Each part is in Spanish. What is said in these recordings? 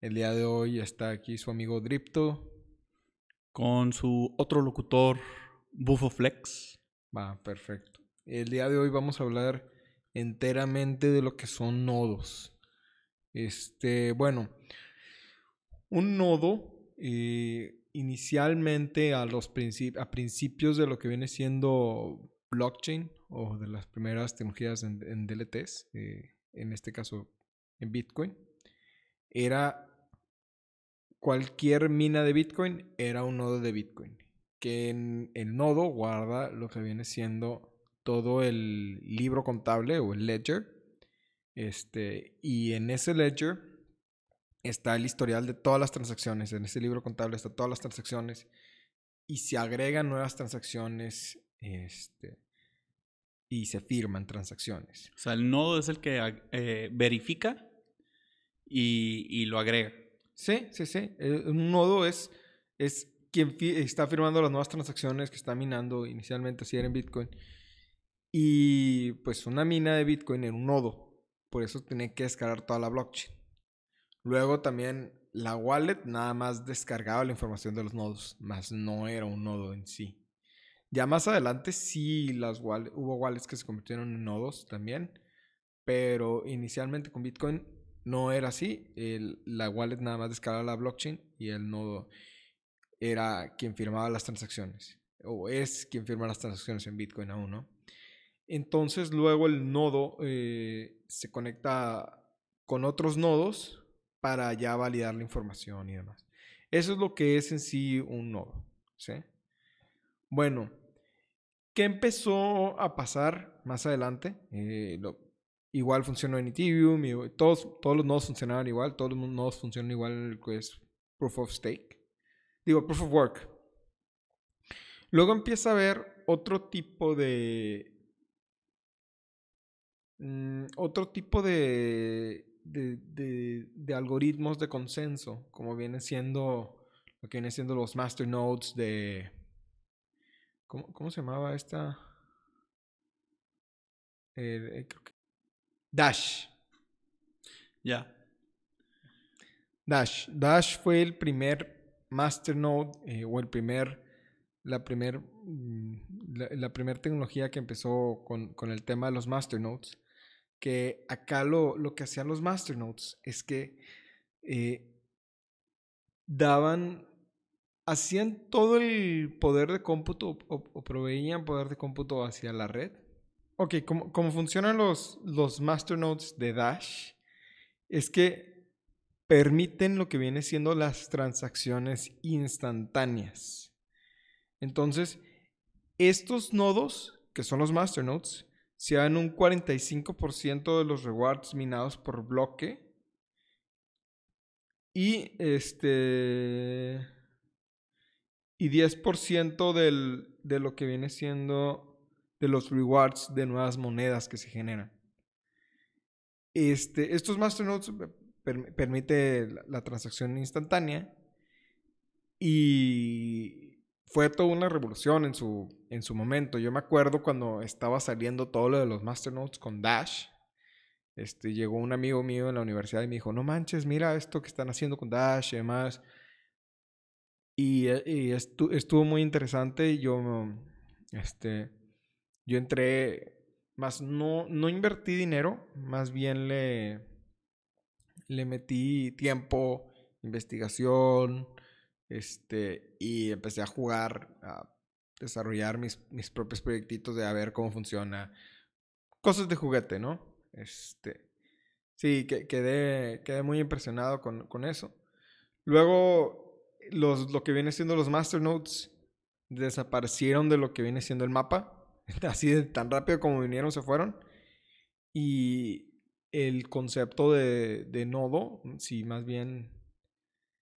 El día de hoy está aquí su amigo Dripto. Con su otro locutor, Buffo Flex. Va, perfecto. El día de hoy vamos a hablar enteramente de lo que son nodos. Este, bueno, un nodo eh, inicialmente a los a principios de lo que viene siendo blockchain o de las primeras tecnologías en, DLTs, eh, en este caso en Bitcoin, era cualquier mina de Bitcoin era un nodo de Bitcoin. Que en el nodo guarda lo que viene siendo todo el libro contable o el ledger. Este, y en ese ledger está el historial de todas las transacciones. En ese libro contable están todas las transacciones. Y se agregan nuevas transacciones. Este, y se firman transacciones. O sea, el nodo es el que eh, verifica y, y lo agrega. Sí, sí, sí. Eh, un nodo es, es quien está firmando las nuevas transacciones que está minando inicialmente, si era en Bitcoin. Y pues una mina de Bitcoin en un nodo. Por eso tiene que descargar toda la blockchain. Luego también la wallet nada más descargaba la información de los nodos, más no era un nodo en sí. Ya más adelante sí las hubo wallets que se convirtieron en nodos también. Pero inicialmente con Bitcoin no era así. El, la wallet nada más descargaba la blockchain y el nodo era quien firmaba las transacciones. O es quien firma las transacciones en Bitcoin aún, ¿no? Entonces luego el nodo eh, se conecta con otros nodos para ya validar la información y demás. Eso es lo que es en sí un nodo. ¿sí? Bueno, ¿qué empezó a pasar más adelante? Eh, Igual funcionó en Ethereum, todos, todos los nodos funcionaban igual, todos los nodos funcionan igual, que es Proof of Stake. Digo, Proof of Work. Luego empieza a haber otro tipo de... Mm, otro tipo de de, algoritmos de consenso, como viene siendo lo que viene siendo los masternodes de... ¿Cómo, cómo se llamaba esta? Eh, creo que Dash. Ya. Dash. Dash fue el primer masternode eh, o el primer, la primer, mm, la, primera tecnología que empezó con, el tema de los masternodes. Que acá lo, lo que hacían los masternodes es que eh, daban, hacían todo el poder de cómputo o proveían poder de cómputo hacia la red Ok, como, funcionan los, los masternodes de Dash, es que permiten lo que viene siendo las transacciones instantáneas. Entonces, estos nodos, que son los masternodes, se dan un 45% de los rewards minados por bloque. Y este. Y 10% del, de lo que viene siendo de los rewards de nuevas monedas que se generan. Este, estos masternodes permiten permite la, transacción instantánea y fue toda una revolución en su, en su momento. Yo me acuerdo cuando estaba saliendo todo lo de los masternodes con Dash. Este, llegó un amigo mío en la universidad y me dijo, no manches, mira esto que están haciendo con Dash y demás. Y, y estuvo muy interesante yo, este, yo entré, más no, no invertí dinero, más bien le, le metí tiempo, investigación, este, y empecé a jugar, a desarrollar mis, mis propios proyectitos de a ver cómo funciona. Cosas de juguete, ¿no? Este, sí, que, quedé, quedé muy impresionado con, con eso. Luego, los, lo que viene siendo los masternodes desaparecieron de lo que viene siendo el mapa. Así de tan rápido como vinieron, se fueron. Y el concepto de, nodo, si más bien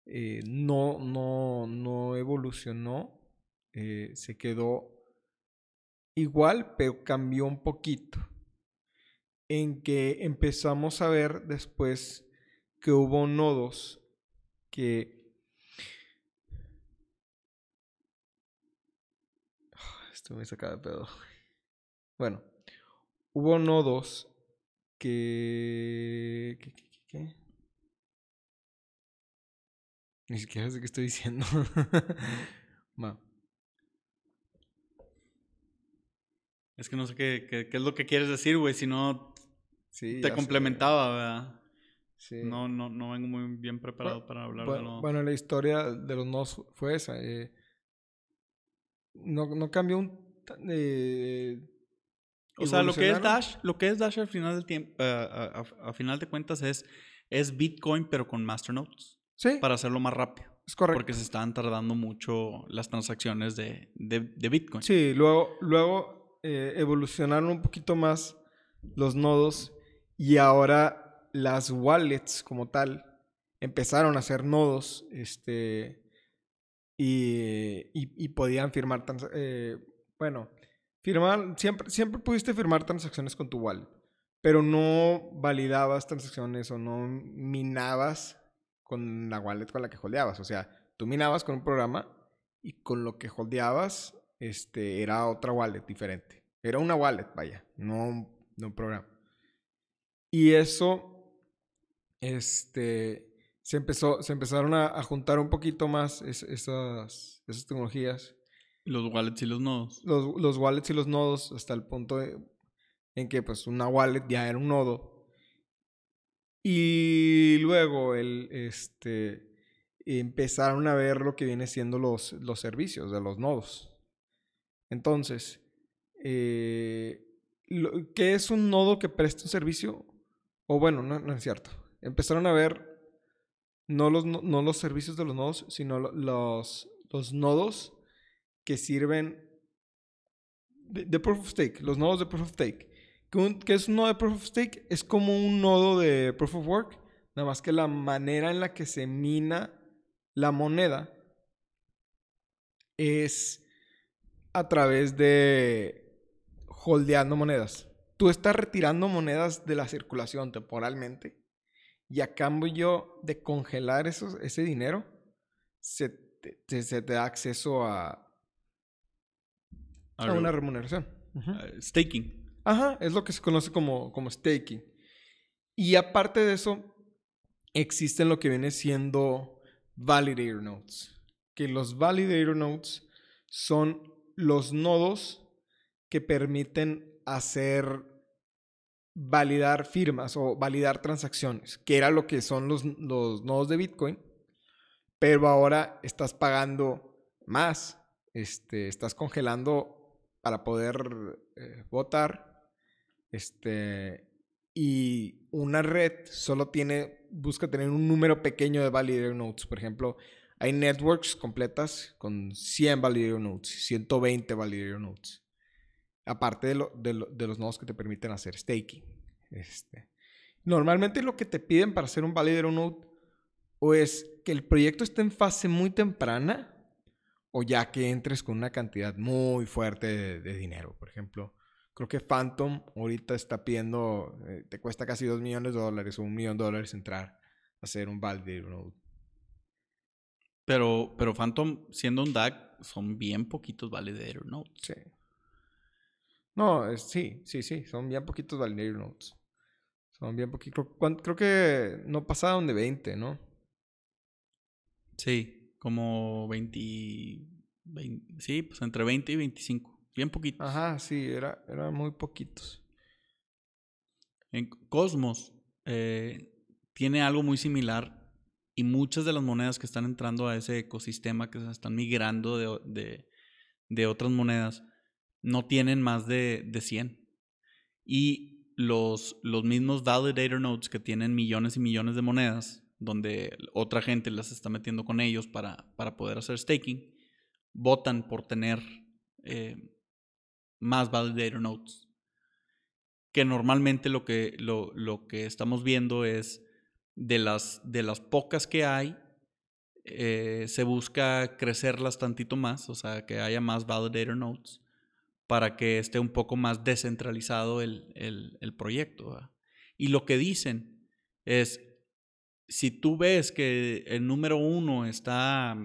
eh, no, no, no evolucionó, eh, se quedó igual, pero cambió un poquito. En que empezamos a ver después que hubo nodos que... Esto me saca de pedo. Bueno, hubo nodos que... ¿Qué? qué, qué, qué? Ni siquiera sé qué estoy diciendo. Es que no sé qué, qué, qué es lo que quieres decir, güey. Si no, Sí, te sé. complementaba, ¿verdad? Sí. No, no, no vengo muy bien preparado para hablar de Bueno, lo... bueno, la historia de los nodos fue esa. eh, no, no cambió un... eh, O sea, lo que es. Dash, lo que es Dash al final del tiempo, eh, a, a- a final de cuentas es, es Bitcoin pero con masternodes Sí, para hacerlo más rápido. es correcto. Porque se estaban tardando mucho las transacciones de, de, de Bitcoin. Sí, luego, luego eh, evolucionaron un poquito más los nodos y ahora las wallets como tal empezaron a ser nodos este, y, y- podían firmar, eh, bueno, firmar, siempre, siempre pudiste firmar transacciones con tu wallet, pero no validabas transacciones o no minabas con la wallet con la que holdeabas. O sea, tú minabas con un programa y con lo que holdeabas este, era otra wallet diferente. Era una wallet, vaya, no, no un programa. Y eso, este, se, empezó, se empezaron a, a juntar un poquito más es- esas, esas tecnologías. Los wallets y los nodos. Los, los wallets y los nodos hasta el punto de- en que pues una wallet ya era un nodo. Y luego el, este, empezaron a ver lo que viene siendo los, los servicios de los nodos. Entonces, eh, ¿qué es un nodo que presta un servicio? O bueno, no, no es cierto. Empezaron a ver no los, no, los servicios de los nodos, sino lo- los, los nodos que sirven de, Proof of Stake, los nodos de Proof of Stake. ¿Qué, un- qué es un nodo de Proof of Stake? Es como un nodo de Proof of Work, nada más que la manera en la que se mina la moneda es a través de holdeando monedas. Tú estás retirando monedas de la circulación temporalmente y a cambio de congelar esos, ese dinero, se te, te- se te da acceso a, a una remuneración. Staking. Ajá, es lo que se conoce como, como staking. Y aparte de eso, existen lo que viene siendo validator nodes. Que los validator nodes son los nodos que permiten hacer validar firmas o validar transacciones, que era lo que son los, los nodos de Bitcoin, pero ahora estás pagando más, este, estás congelando para poder eh, votar, este, y una red solo tiene, busca tener un número pequeño de validator nodes, por ejemplo, hay networks completas con 100 validator nodes, 120 validator nodes. Aparte de, lo- de lo- de los nodos que te permiten hacer staking. Este. Normalmente lo que te piden para hacer un validator node o es que el proyecto esté en fase muy temprana o ya que entres con una cantidad muy fuerte de, de dinero. Por ejemplo, creo que Phantom ahorita está pidiendo, eh, te cuesta casi 2 millones de dólares o un millón de dólares entrar a hacer un validator node. Pero, pero Phantom, siendo un DAG, son bien poquitos validator nodes. Sí. No, es- sí, sí, sí. Son bien poquitos validator nodes. Son bien poquitos. Creo, creo que no pasaron de 20, ¿no? Sí, como 20, 20 Sí, pues entre 20 y 25. Bien poquitos. Ajá, sí, era, eran muy poquitos. En Cosmos eh, tiene algo muy similar y muchas de las monedas que están entrando a ese ecosistema, que se están migrando de, de- de otras monedas, no tienen más de, de 100. Y los, los mismos validator nodes que tienen millones y millones de monedas, donde otra gente las está metiendo con ellos para, para poder hacer staking, votan por tener eh, más validator nodes que normalmente lo que, lo, lo que estamos viendo es de las, de las pocas que hay, eh, se busca crecerlas tantito más, o sea, que haya más validator nodes para que esté un poco más descentralizado el, el, proyecto. Y lo que dicen es, si tú ves que el número uno está,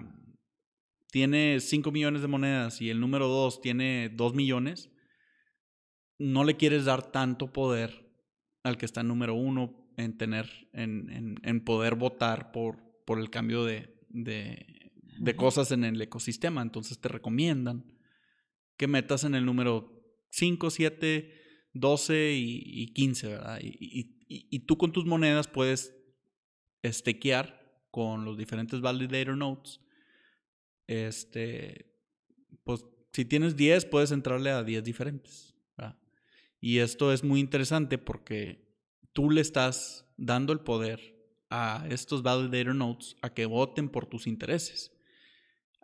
tiene 5 millones de monedas y el número dos tiene 2 millones, no le quieres dar tanto poder al que está en número uno en tener, en, en, poder votar por, por el cambio de, de, de cosas en el ecosistema. Entonces te recomiendan que metas en el número 5, 7, 12 y, 15, ¿verdad? Y, y, tú con tus monedas puedes estequear con los diferentes validator nodes. Este, pues si tienes 10, puedes entrarle a 10 diferentes. Y esto es muy interesante porque tú le estás dando el poder a estos validator nodes a que voten por tus intereses.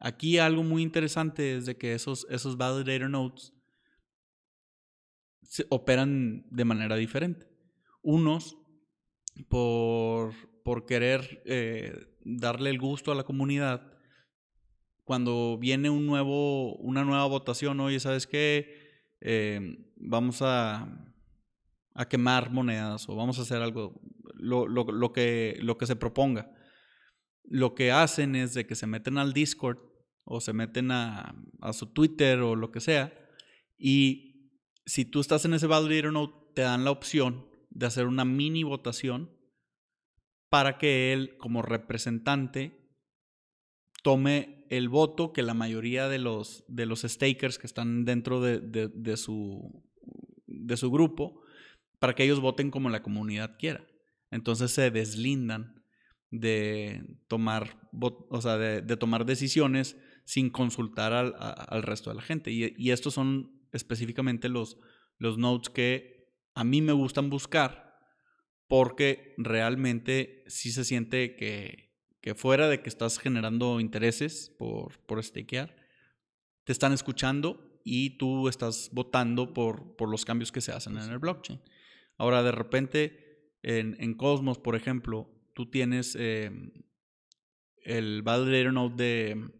Aquí algo muy interesante es de que esos, esos validator nodes se operan de manera diferente. Unos por, por querer eh, darle el gusto a la comunidad, cuando viene un nuevo, una nueva votación, oye, ¿sabes qué? Eh, vamos a, a quemar monedas o vamos a hacer algo, lo, lo, lo, que, lo que se proponga. Lo que hacen es de que se meten al Discord o se meten a, su Twitter o lo que sea y si tú estás en ese validator node, te dan la opción de hacer una mini votación para que él, como representante, tome el voto que la mayoría de los, de los stakers que están dentro de, de, su, de su grupo, para que ellos voten como la comunidad quiera. Entonces se deslindan de tomar, o sea, de, tomar decisiones sin consultar al, al, resto de la gente. Y, y, estos son específicamente los, los nodes que a mí me gustan buscar porque realmente sí se siente que, que fuera de que estás generando intereses por, por stakear, te están escuchando y tú estás votando por, por los cambios que se hacen en el blockchain. Ahora, de repente, en, en Cosmos, por ejemplo, tú tienes em, el validator node de,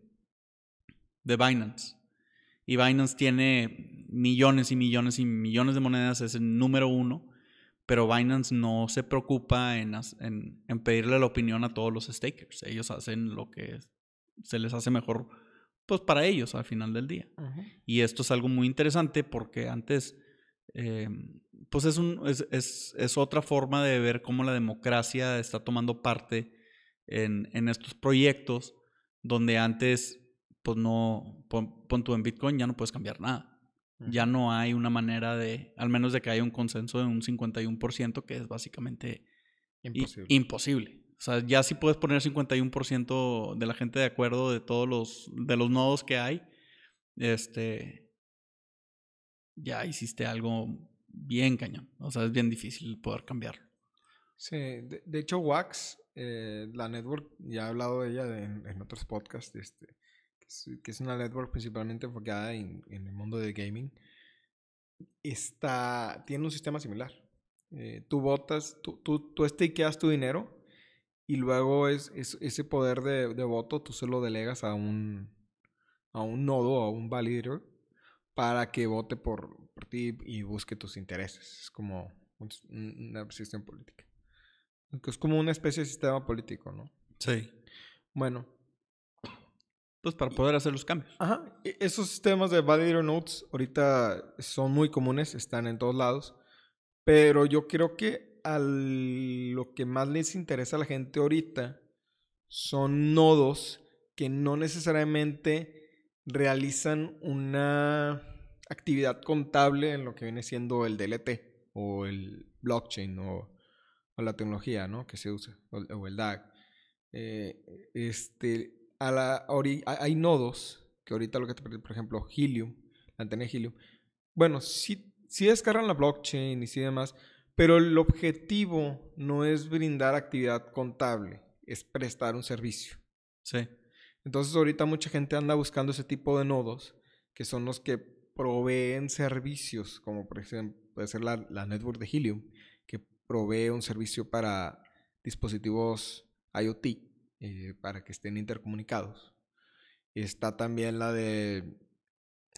de Binance. Y Binance tiene millones y millones y millones de monedas, es el número uno pero Binance no se preocupa en, en, pedirle la opinión a todos los stakers. Ellos hacen lo que se les hace mejor pues para ellos al final del día. Y esto es algo muy interesante porque antes, eh, pues es, un, es, es, es, otra forma de ver cómo la democracia está tomando parte en, en estos proyectos donde antes, pues no, pon, pon tú en Bitcoin, ya no puedes cambiar nada. Ya no hay una manera de, al menos de que haya un consenso de un 51%, que es básicamente imposible. O sea, ya si puedes poner 51% de la gente de acuerdo de todos los, de los nodos que hay, este, ya hiciste algo bien cañón. O sea, es bien difícil poder cambiarlo. Sí, de, hecho Wax, eh, la network, ya he hablado de ella en, otros podcasts, este, que es una network principalmente enfocada en, en el mundo del gaming, está, tiene un sistema similar. Eh, tú votas, tú, tú, tú stakeas tu dinero y luego es, ese poder de, de, voto tú se lo delegas a un, a un nodo, a un validator, para que vote por, por ti y busque tus intereses. Es como una sistema política. Es como una especie de sistema político, ¿no? Sí. Bueno, pues para poder hacer los cambios. Ajá. E, esos sistemas de validator nodes ahorita son muy comunes, están en todos lados. Pero yo creo que al, lo que más les interesa a la gente ahorita son nodos que no necesariamente realizan una actividad contable en lo que viene siendo el DLT o el blockchain o, la tecnología ¿no? que se usa o, el DAG. Eh, este, a la, hay nodos que ahorita lo que te por ejemplo, Helium, la antena Helium. Bueno, sí, sí descargan la blockchain y sí demás, pero el objetivo no es brindar actividad contable, es prestar un servicio. Sí. Entonces ahorita mucha gente anda buscando ese tipo de nodos, que son los que proveen servicios, como por ejemplo puede ser la, la network de Helium, que provee un servicio para dispositivos IoT eh, para que estén intercomunicados. Está también la de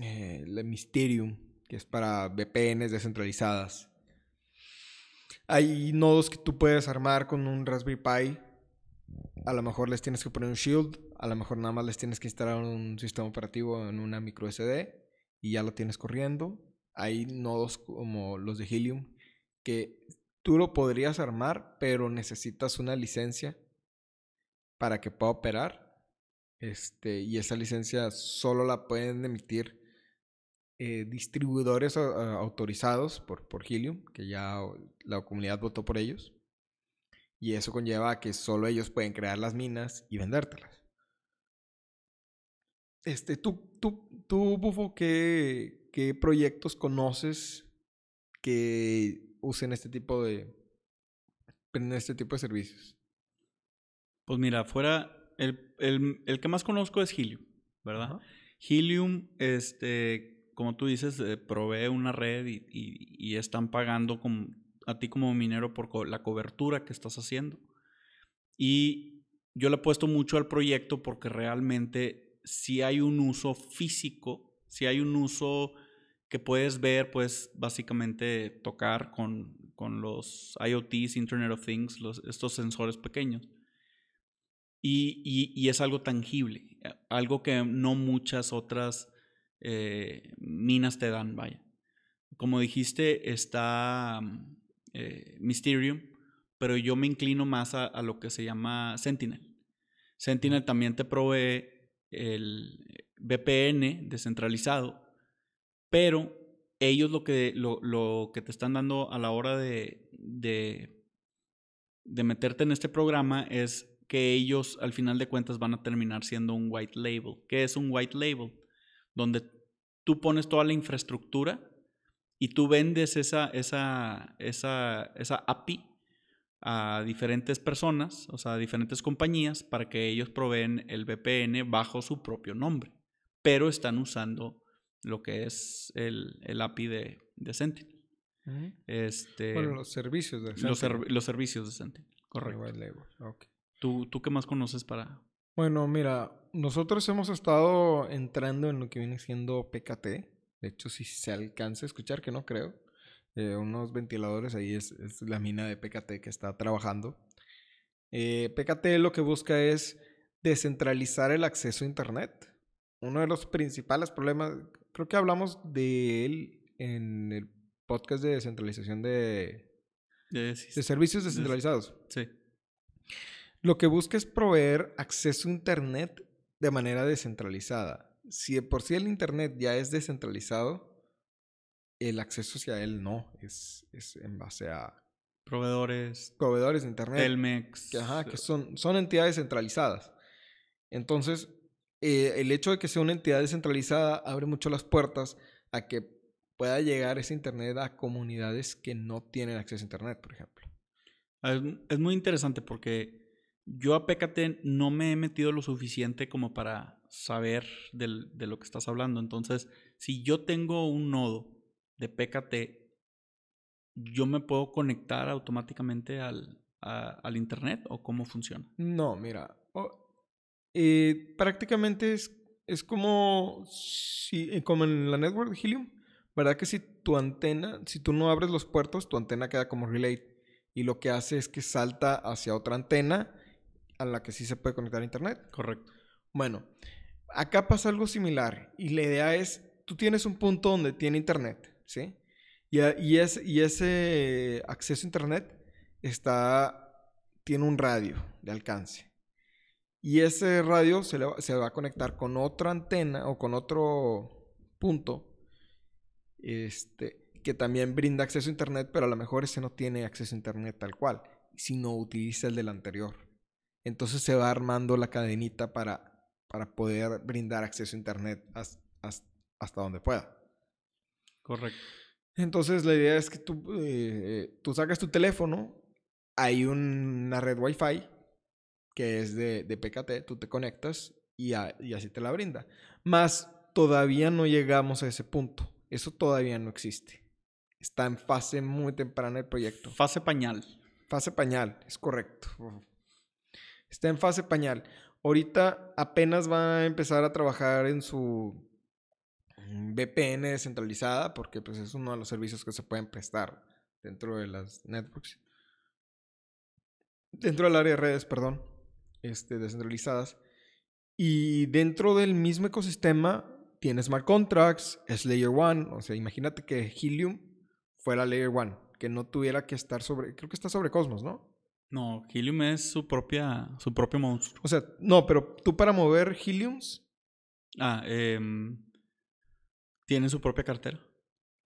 eh, la Mysterium, que es para VPNs descentralizadas. Hay nodos que tú puedes armar con un Raspberry Pi. A lo mejor les tienes que poner un Shield, a lo mejor nada más les tienes que instalar un sistema operativo en una micro SD y ya lo tienes corriendo. Hay nodos como los de Helium que tú lo podrías armar, pero necesitas una licencia para que pueda operar. Este, y esa licencia solo la pueden emitir eh, distribuidores autorizados por, por Helium, que ya la comunidad votó por ellos. Y eso conlleva a que solo ellos pueden crear las minas y vendértelas. Este, tú, tú, tú, Bufo, ¿qué, ¿qué proyectos conoces que usen este tipo de este tipo de servicios? Pues mira, fuera el, el, el que más conozco es Helium, ¿verdad? Helium, este, como tú dices, eh, provee una red y, y, están pagando a ti como minero por la cobertura que estás haciendo. Y yo le he puesto mucho al proyecto porque realmente si hay un uso físico, si hay un uso que puedes ver, pues básicamente tocar con, con los IoTs, Internet of Things, estos sensores pequeños. Y, y, es algo tangible, algo que no muchas otras eh, minas te dan, vaya. Como dijiste, está eh, Mysterium, pero yo me inclino más a, a, lo que se llama Sentinel. Sentinel también te provee el VPN descentralizado, pero ellos lo que, lo, lo que te están dando a la hora de, de, de meterte en este programa es que ellos al final de cuentas van a terminar siendo un white label. ¿Qué es un white label? Donde tú pones toda la infraestructura y tú vendes esa, esa, esa, esa API a diferentes personas, o sea, a diferentes compañías, para que ellos proveen el VPN bajo su propio nombre, pero están usando lo que es el, el API de, de Sentinel. este, bueno, los servicios de Sentinel. Los, servicios de Sentinel, correcto. ¿Tú, ¿Tú qué más conoces para...? Bueno, mira, nosotros hemos estado entrando en lo que viene siendo PKT. De hecho, si se alcanza a escuchar, que no creo. Eh, unos ventiladores, ahí es, la mina de PKT que está trabajando. Eh, PKT lo que busca es descentralizar el acceso a Internet. Uno de los principales problemas, creo que hablamos de él en el podcast de descentralización de, de, servicios descentralizados. sí. Lo que busca es proveer acceso a Internet de manera descentralizada. Si de por sí el Internet ya es descentralizado, el acceso hacia él no, es, es en base a... Proveedores. Proveedores de Internet. Telmex. Que, ajá, que son, son entidades centralizadas. Entonces, eh, el hecho de que sea una entidad descentralizada abre mucho las puertas a que pueda llegar ese Internet a comunidades que no tienen acceso a Internet, por ejemplo. Es, muy interesante porque yo a PKT no me he metido lo suficiente como para saber del, de lo que estás hablando. Entonces, si yo tengo un nodo de PKT, ¿yo me puedo conectar automáticamente al, al Internet o cómo funciona? No, mira, eh, prácticamente es, es como, si, eh, como en la network de Helium, ¿verdad? Que si tu antena, si tú no abres los puertos, tu antena queda como relay y lo que hace es que salta hacia otra antena a la que sí se puede conectar a Internet. Correcto. Bueno, acá pasa algo similar y la idea es, tú tienes un punto donde tiene Internet ¿sí? Y, y, y ese acceso a Internet está, tiene un radio de alcance. Y ese radio se, se va a conectar con otra antena o con otro punto este, que también brinda acceso a Internet, pero a lo mejor ese no tiene acceso a Internet tal cual, sino utiliza el del anterior. Entonces se va armando la cadenita para, para poder brindar acceso a Internet hasta donde pueda. Correcto. Entonces la idea es que tú, eh, tú sacas tu teléfono, hay una red Wi-Fi que es de, de PKT, tú te conectas y, y, así te la brinda. Más todavía no llegamos a ese punto. Eso todavía no existe. Está en fase muy temprana el proyecto. Fase pañal. Fase pañal, es correcto. Está en fase pañal. Ahorita apenas va a empezar a trabajar en su mm, VPN descentralizada, porque pues es uno de los servicios que se pueden prestar dentro de las networks. Dentro del área de redes, perdón, este, descentralizadas. Y dentro del mismo ecosistema tiene smart contracts, es layer one. O sea, imagínate que Helium fuera layer one, que no tuviera que estar sobre, creo que está sobre Cosmos, ¿no? No, Helium es su propia, su propio monstruo. O sea, no, pero tú para mover Heliums. Ah, eh, tiene su propia cartera.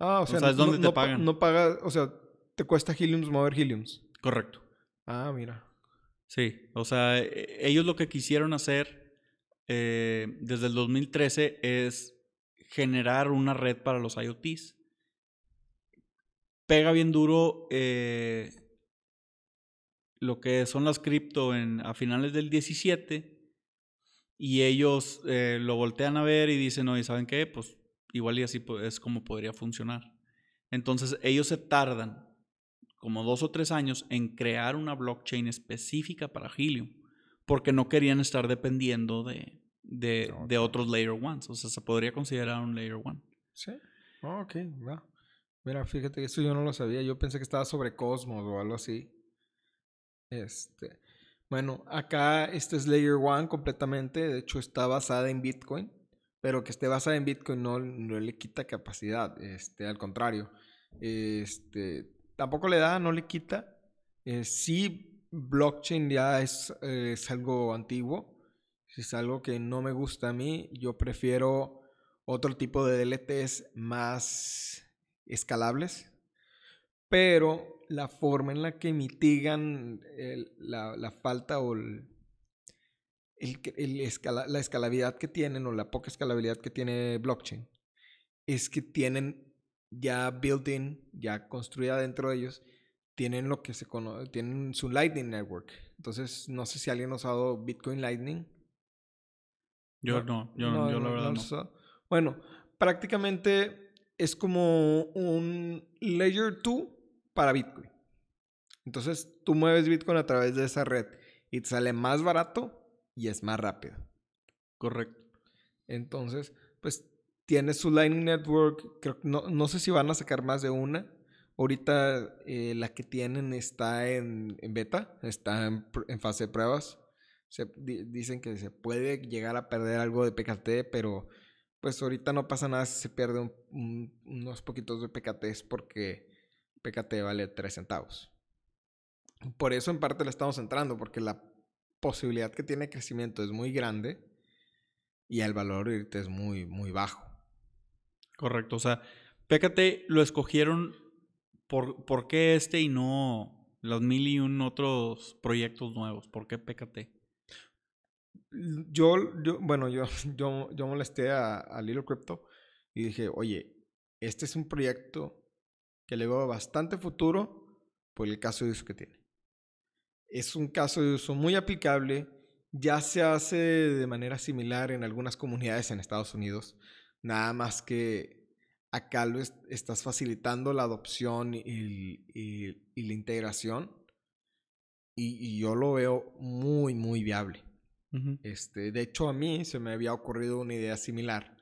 Ah, o sea, sea, es donde te no, pagan. No paga, o sea, te cuesta Heliums mover Heliums. Correcto. Ah, mira. Sí, o sea, e- ellos lo que quisieron hacer eh, desde el 2013 es generar una red para los IoTs. Pega bien duro eh, lo que son las cripto en, a finales del 17 y ellos eh, lo voltean a ver y dicen, oye, ¿saben qué? Pues igual y así es como podría funcionar. Entonces ellos se tardan como dos o tres años en crear una blockchain específica para Helium, porque no querían estar dependiendo de, de, de otros layer ones. O sea, se podría considerar un layer one. Sí. Ok, va. Mira, fíjate, eso yo no lo sabía. Yo pensé que estaba sobre Cosmos o algo así. Este. Bueno, acá este es Layer One completamente. De hecho, está basada en Bitcoin. Pero que esté basada en Bitcoin no, no le quita capacidad. Este, al contrario. Este. Tampoco le da, no le quita. Eh, sí, blockchain ya es, eh, es algo antiguo. Es algo que no me gusta a mí. Yo prefiero otro tipo de DLTs más escalables, pero la forma en la que mitigan el- la, la falta o el- el escala- la escalabilidad que tienen o la poca escalabilidad que tiene blockchain es que tienen ya built-in, ya construida dentro de ellos, tienen lo que se conoce, tienen su Lightning Network. Entonces, no sé si alguien ha usado Bitcoin Lightning. Yo no, yo, No, yo la verdad no. Bueno, prácticamente es como un Layer 2 para Bitcoin. Entonces tú mueves Bitcoin a través de esa red y te sale más barato y es más rápido. Correcto. Entonces, pues tiene su Lightning Network. Creo, no, no sé si van a sacar más de una. Ahorita eh, la que tienen está en, en beta, está en, fase de pruebas. Se, di- dicen que se puede llegar a perder algo de PKT, pero pues ahorita no pasa nada si se pierde un- un- unos poquitos de PKTs porque PKT vale 3 centavos. Por eso en parte le estamos entrando, porque la posibilidad que tiene de crecimiento es muy grande y el valor ahorita es muy, muy bajo. Correcto. O sea, PKT lo escogieron por, ¿por qué este y no los mil y un otros proyectos nuevos? ¿Por qué PKT? Yo, yo bueno, yo, yo, yo molesté a, a Little Crypto y dije, oye, este es un proyecto que le veo bastante futuro por el caso de uso que tiene. Es un caso de uso muy aplicable, ya se hace de manera similar en algunas comunidades en Estados Unidos, nada más que acá lo es- estás facilitando la adopción y, y- y la integración y- y yo lo veo muy, muy viable. Este, de hecho, a mí se me había ocurrido una idea similar,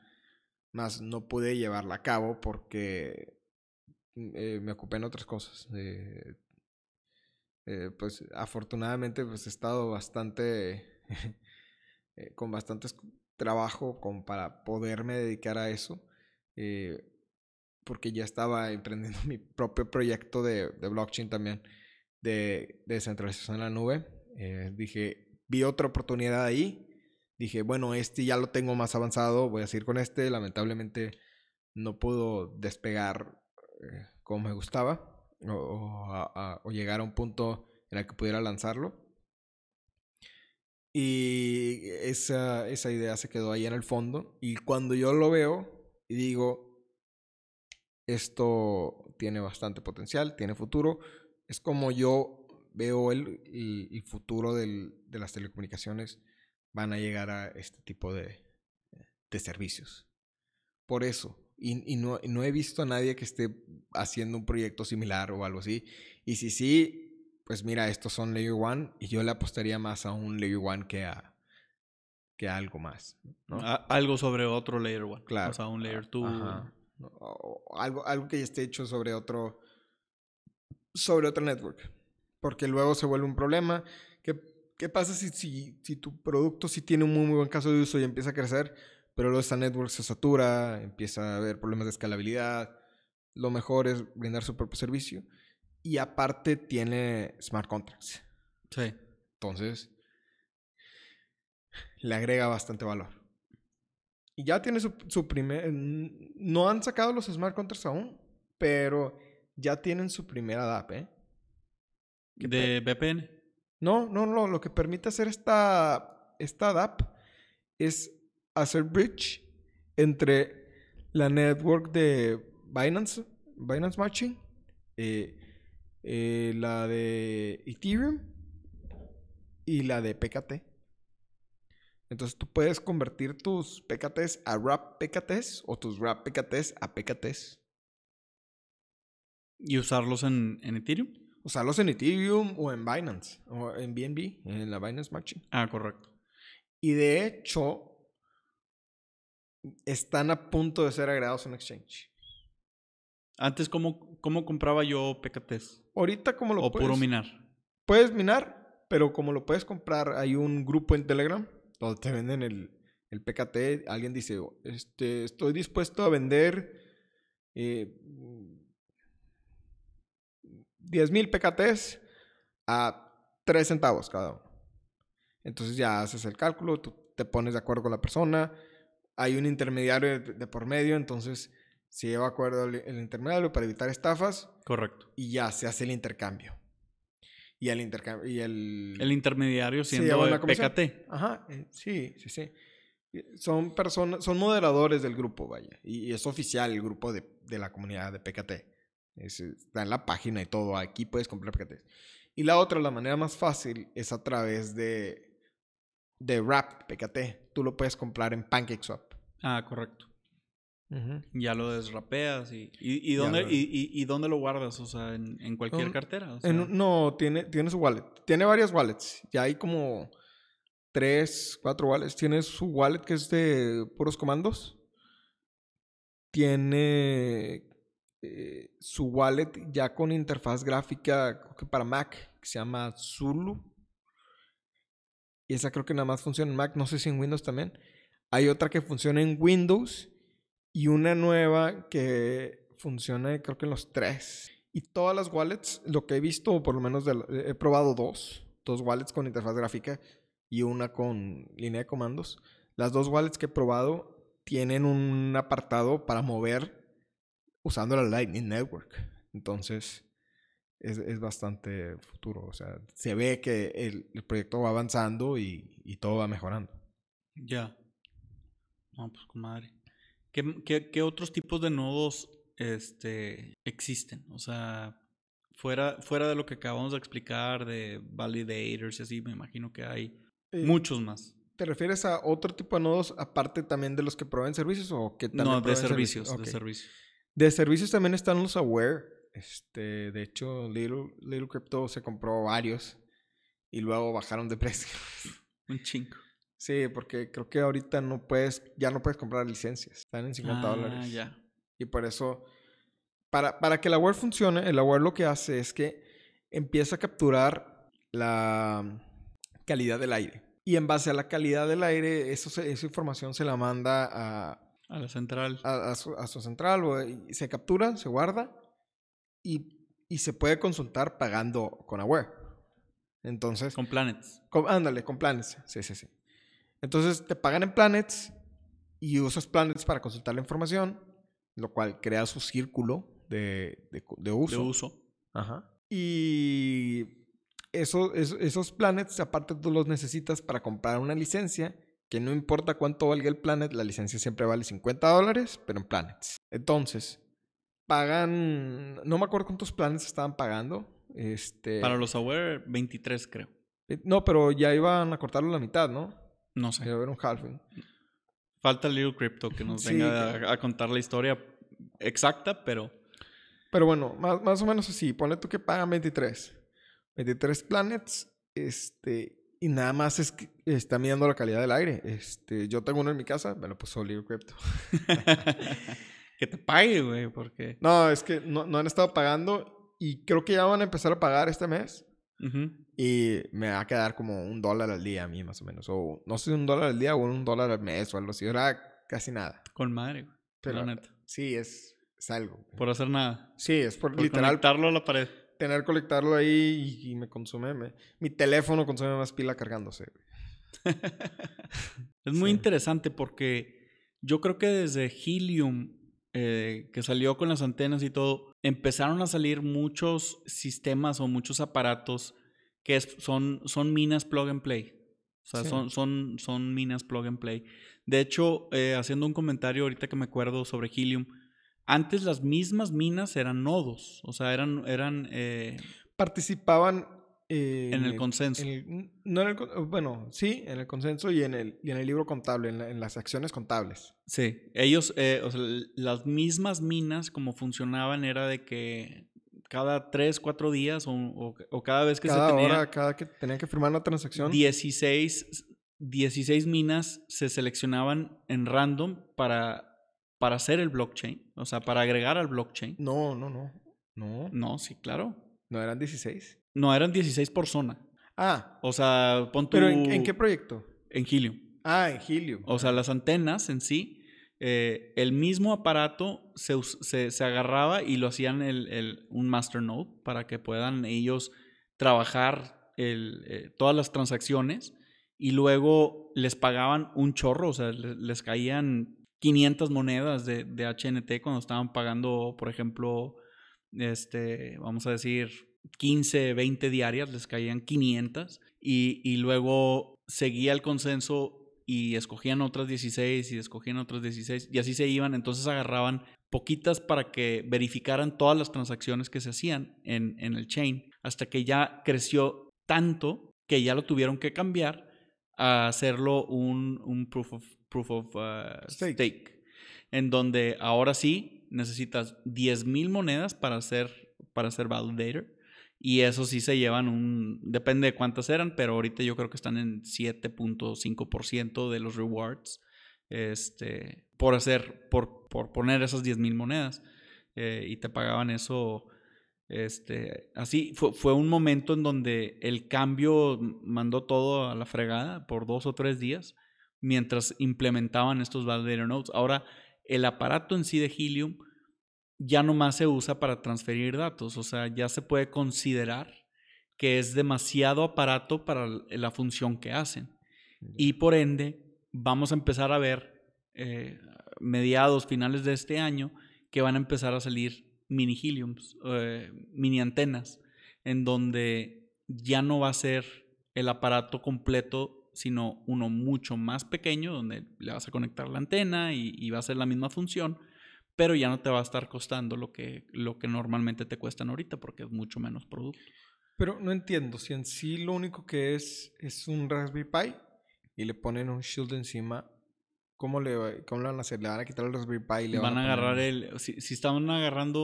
más no pude llevarla a cabo porque eh, me ocupé en otras cosas. Eh, eh, pues afortunadamente pues he estado bastante con bastante trabajo para poderme dedicar a eso. porque ya estaba emprendiendo mi propio proyecto de, blockchain también, de, de descentralización en la nube. Dije, vi otra oportunidad ahí. Dije, bueno, este ya lo tengo más avanzado, voy a seguir con este. Lamentablemente no pudo despegar como me gustaba o, llegar a un punto en el que pudiera lanzarlo. Y esa, esa idea se quedó ahí en el fondo. Y cuando yo lo veo y digo, esto tiene bastante potencial, tiene futuro, es como yo veo el, futuro de las telecomunicaciones van a llegar a este tipo de servicios. Por eso. Y, y no, no he visto a nadie que esté haciendo un proyecto similar o algo así. Y si sí, pues mira, estos son Layer 1 y yo le apostaría más a un Layer 1 que a, que a algo más. ¿no? A- algo sobre otro layer 1. Claro. O sea, un layer 2. Ajá. O- o algo, algo que ya esté hecho sobre otro, sobre otro network. Porque luego se vuelve un problema. ¿Qué, qué pasa si, si, si tu producto sí tiene un muy, muy buen caso de uso y empieza a crecer, pero luego esta network se satura, empieza a haber problemas de escalabilidad? Lo mejor es brindar su propio servicio. Y aparte tiene smart contracts. Sí. Entonces, le agrega bastante valor. Y ya tiene su, su primer... No han sacado los smart contracts aún, pero ya tienen su primera DApp, ¿eh? ¿Qué De VPN. No, no, no. Lo que permite hacer esta, esta DApp es hacer bridge entre la network de Binance, Binance Matching, eh, eh, la de Ethereum y la de PKT. Entonces tú puedes convertir tus PKTs a RAP PKTs o tus RAP PKTs a PKTs. Y usarlos en, en Ethereum. Usarlos en Ethereum o en Binance o en BNB, en la Binance Matching. Ah, correcto. Y de hecho, están a punto de ser agregados en Exchange. Antes, ¿cómo, cómo compraba yo PKTs? Ahorita, como lo O puedes, puro minar. puedes minar, pero como lo puedes comprar, hay un grupo en Telegram donde te venden el, el PKT. Alguien dice, este, estoy dispuesto a vender eh, 10.000 PKTs a 3 centavos cada uno. Entonces ya haces el cálculo, tú te pones de acuerdo con la persona, hay un intermediario de, de por medio, entonces se lleva de acuerdo el, el intermediario para evitar estafas Correcto. y ya se hace el intercambio. Y el intercambio y el, El intermediario siendo. PKT. Ajá, eh, sí, sí, sí. Son personas, son moderadores del grupo, vaya. Y, y es oficial el grupo de, de la comunidad de PKT. Es- está en la página y todo. Aquí puedes comprar PKT. Y la otra, la manera más fácil, es a través de, de Wrap PKT. Tú lo puedes comprar en PancakeSwap. Ah, correcto. Ya lo desrapeas y, y, dónde, lo- y, y- y dónde lo guardas, o sea, en, en cualquier Um, cartera. o sea, no, tiene, tiene su wallet. Tiene varias wallets. Ya hay como tres, cuatro wallets. Tiene su wallet que es de puros comandos. Tiene eh, su wallet ya con interfaz gráfica creo que para Mac, que se llama Zulu. Y esa creo que nada más funciona en Mac. No sé si en Windows también. Hay otra que funciona en Windows y una nueva que funciona creo que en los tres. Y todas las wallets, lo que he visto, o por lo menos he probado dos, dos wallets con interfaz gráfica y una con línea de comandos. Las dos wallets que he probado tienen un apartado para mover usando la Lightning Network. Entonces, es, es bastante futuro. O sea, se ve que el, el proyecto va avanzando y, y todo va mejorando. Ya. No, pues comadre. ¿Qué, qué, qué otros tipos de nodos este, existen? O sea, fuera, fuera de lo que acabamos de explicar, de validators y así, me imagino que hay Eh, muchos más. ¿Te refieres a otro tipo de nodos aparte también de los que proveen servicios o que también No, de servicios, de servicios. De servicios también están los Aware. Este, de hecho, Little, Little Crypto se compró varios y luego bajaron de precio. Un chingo. sí, porque creo que ahorita no puedes, ya no puedes comprar licencias. Están en 50 Ah, dólares. ya. Y por eso, para, para que el Aware funcione, el Aware lo que hace es que empieza a capturar la calidad del aire. Y en base a la calidad del aire, eso se- esa información se la manda a, A la central. a, a su, a su central, o- y se captura, se guarda y, y se puede consultar pagando con Aware. Entonces, Con planets. con- ándale, con Planets. Sí, sí, sí. Entonces te pagan en Planets y usas Planets para consultar la información, lo cual crea su círculo de, de uso. De uso. Ajá. Y eso, eso- esos planets, aparte tú los necesitas para comprar una licencia, que no importa cuánto valga el planet, la licencia siempre vale 50 dólares, pero en planets. Entonces, pagan, no me acuerdo cuántos planes estaban pagando. Este, Para los Aware, 23 creo. eh, No, pero ya iban a cortarlo la mitad, ¿no? No sé. iba a haber un halving. Falta Little Crypto que nos Sí, venga que- a, a contar la historia exacta, pero Pero bueno, más, más o menos así. Ponle tú que pagan 23. 23 planets, este, y nada más es que está midiendo la calidad del aire. Este, yo tengo uno en mi casa, me lo puso Oliver Crypto. que te pague, güey, porque... No, es que no, no han estado pagando y creo que ya van a empezar a pagar este mes. Y me va a quedar como un dólar al día a mí, más o menos. O no sé, un dólar al día o un dólar al mes o algo así. Era casi nada. Con madre, güey. Pero la neta. sí, es, es algo. güey. Por hacer nada. Sí, es por, Por literal conectarlo a la pared. tener que conectarlo ahí y, y me consume. me- mi teléfono consume más pila cargándose. güey. Es muy Sí. interesante porque yo creo que desde Helium, eh, que salió con las antenas y todo, empezaron a salir muchos sistemas o muchos aparatos que es- son, son minas plug and play. O sea, Sí. son, son, son minas plug and play. De hecho, eh, haciendo un comentario ahorita que me acuerdo sobre Helium, antes las mismas minas eran nodos. O sea, eran, eran eh, Participaban eh, en el consenso. en el- no en el con- bueno, sí, en el consenso y en el, y en el libro contable, en, la- en las acciones contables. Sí, ellos, eh, o sea, las mismas minas como funcionaban era de que cada tres, cuatro días o, o- o cada vez que cada se tenía hora, cada que tenían que firmar una transacción. 16, 16 minas se seleccionaban en random para, para hacer el blockchain, o sea, para agregar al blockchain. No, no, no. No, No, sí, claro. no eran 16. No, eran 16 por zona. Ah, O sea, pon tu... pero ¿en, en qué proyecto? En Helium. Ah, en Helium. O sea, las antenas en sí, eh, el mismo aparato se, se- se agarraba y lo hacían el, el- un masternode para que puedan ellos trabajar el, eh, todas las transacciones y luego les pagaban un chorro, o sea, le- les, caían 500 monedas de, de HNT cuando estaban pagando, por ejemplo, este, vamos a decir, 15, 20 diarias, les caían 500 y, y luego seguía el consenso y escogían otras 16 y escogían otras 16 y así se iban, entonces agarraban poquitas para que verificaran todas las transacciones que se hacían en, en el chain, hasta que ya creció tanto que ya lo tuvieron que cambiar a hacerlo un, un proof of, proof of uh, Stake. stake. en donde ahora sí necesitas 10.000 monedas para ser, para ser validator. Y eso sí se llevan un. Depende de cuántas eran, pero ahorita yo creo que están en 7.5% de los rewards. Este. Por hacer. Por, por poner esas 10.000 monedas. Eh, y te pagaban eso. Este. Así. Fue, fue un momento en donde el cambio mandó todo a la fregada por dos o tres días. Mientras implementaban estos validator nodes. Ahora, el aparato en sí de Helium ya nomás se usa para transferir datos, o sea, ya se puede considerar que es demasiado aparato para la función que hacen. Y por ende, vamos a empezar a ver eh, mediados, finales de este año, que van a empezar a salir mini heliums, eh, mini antenas, en donde ya no va a ser el aparato completo, sino uno mucho más pequeño, donde le vas a conectar la antena y, y va a ser la misma función, pero ya no te va a estar costando lo que, lo que normalmente te cuestan ahorita, porque es mucho menos producto. Pero no entiendo si en sí lo único que es es un Raspberry Pi y le ponen un shield encima. ¿Cómo le, cómo le van a hacer? ¿Le van a quitar el Raspberry Pi y le Van van, a agarrar el. Si, si estaban agarrando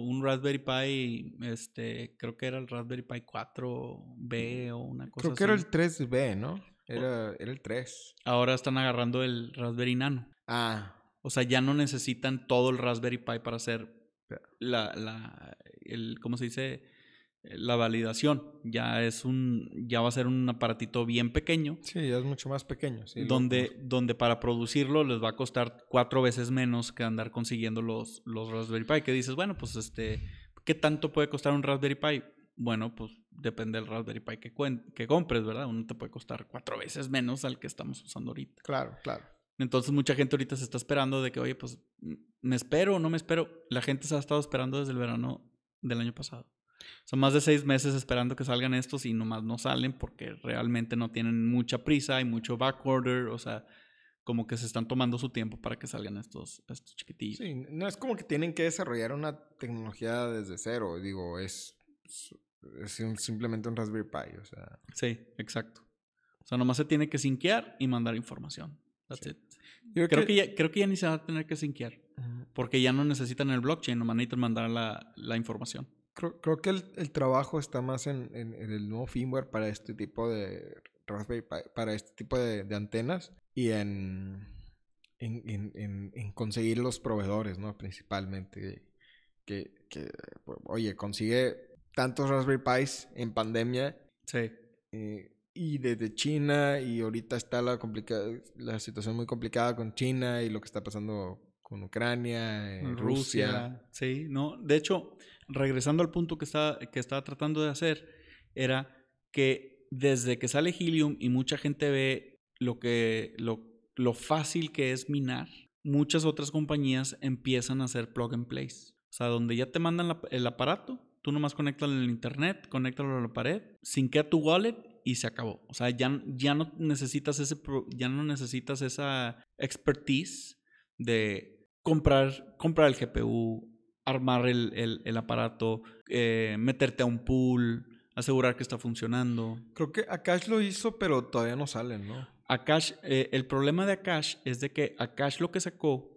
un Raspberry Pi, este, creo que era el Raspberry Pi 4B o una cosa Creo que era el 3B, ¿no? Era, era el 3. Ahora están agarrando el Raspberry Nano. Ah, O sea, ya no necesitan todo el Raspberry Pi para hacer la, la el, ¿cómo se dice? La validación. Ya es un, ya va a ser un aparatito bien pequeño. sí, ya es mucho más pequeño. sí, donde, donde para producirlo les va a costar cuatro veces menos que andar consiguiendo los, los Raspberry Pi. Que dices, bueno, pues este, ¿qué tanto puede costar un Raspberry Pi? Bueno, pues depende del Raspberry Pi que, que compres, ¿verdad? Uno te puede costar cuatro veces menos al que estamos usando ahorita. Claro, claro. Entonces mucha gente ahorita se está esperando de que, oye, pues me espero o no me espero. La gente se ha estado esperando desde el verano del año pasado. Son más de seis meses esperando que salgan estos y nomás no salen porque realmente no tienen mucha prisa, hay mucho backorder, o sea, como que se están tomando su tiempo para que salgan estos, estos chiquitillos. Sí, no es como que tienen que desarrollar una tecnología desde cero. Digo, es, es un- simplemente un Raspberry Pi. O sea, Sí, exacto. O sea, nomás se tiene que sinquear y mandar información. That's Sí. it. yo Creo que, ya, creo que ya ni se va a tener que sinquear. Ujú. Porque ya no necesitan el blockchain, nomás necesitan mandar la, la información. Creo, creo que el, el, trabajo está más en, en, en, el nuevo firmware para este tipo de Raspberry Pi, para este tipo de, de antenas y en, en, conseguir los proveedores, ¿no? Principalmente. Que, que, oye, consigue tantos Raspberry Pis en pandemia. Sí. Eh, y desde China y ahorita está la, la situación muy complicada con China y lo que está pasando con Ucrania, Rusia. Sí, no. De hecho, regresando al punto que estaba, que estaba tratando de hacer, era que desde que sale Helium y mucha gente ve lo que lo, lo fácil que es minar, muchas otras compañías empiezan a hacer plug and place. O sea, donde ya te mandan el aparato, tú nomás conectas en el internet, conéctalo a la pared, sinkea tu wallet y se acabó. O sea, ya, ya no necesitas ese ya no necesitas esa expertise de comprar, comprar el GPU, armar el, el, aparato, eh, meterte a un pool, asegurar que está funcionando. Creo que Akash lo hizo, pero todavía no salen, ¿no? Akash, eh, el problema de Akash es de que Akash lo que sacó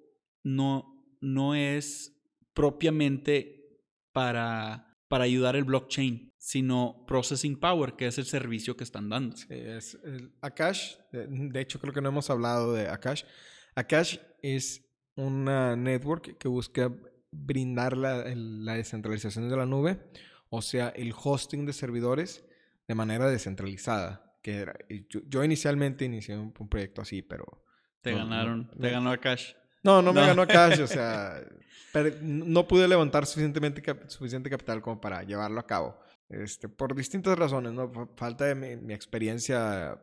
no, no es propiamente para, para ayudar el blockchain sino Processing Power, que es el servicio que están dando. Sí, es Akash, de hecho creo que no hemos hablado de Akash. Akash es una network que busca brindar la, la descentralización de la nube, o sea, el hosting de servidores de manera descentralizada. Que yo, inicialmente inicié un, proyecto así, pero... Te ganaron, te ganó Akash. No, no, me ganó Akash, o sea, no pude levantar suficientemente suficiente capital como para llevarlo a cabo. Este, por distintas razones, ¿no? Falta de mi, experiencia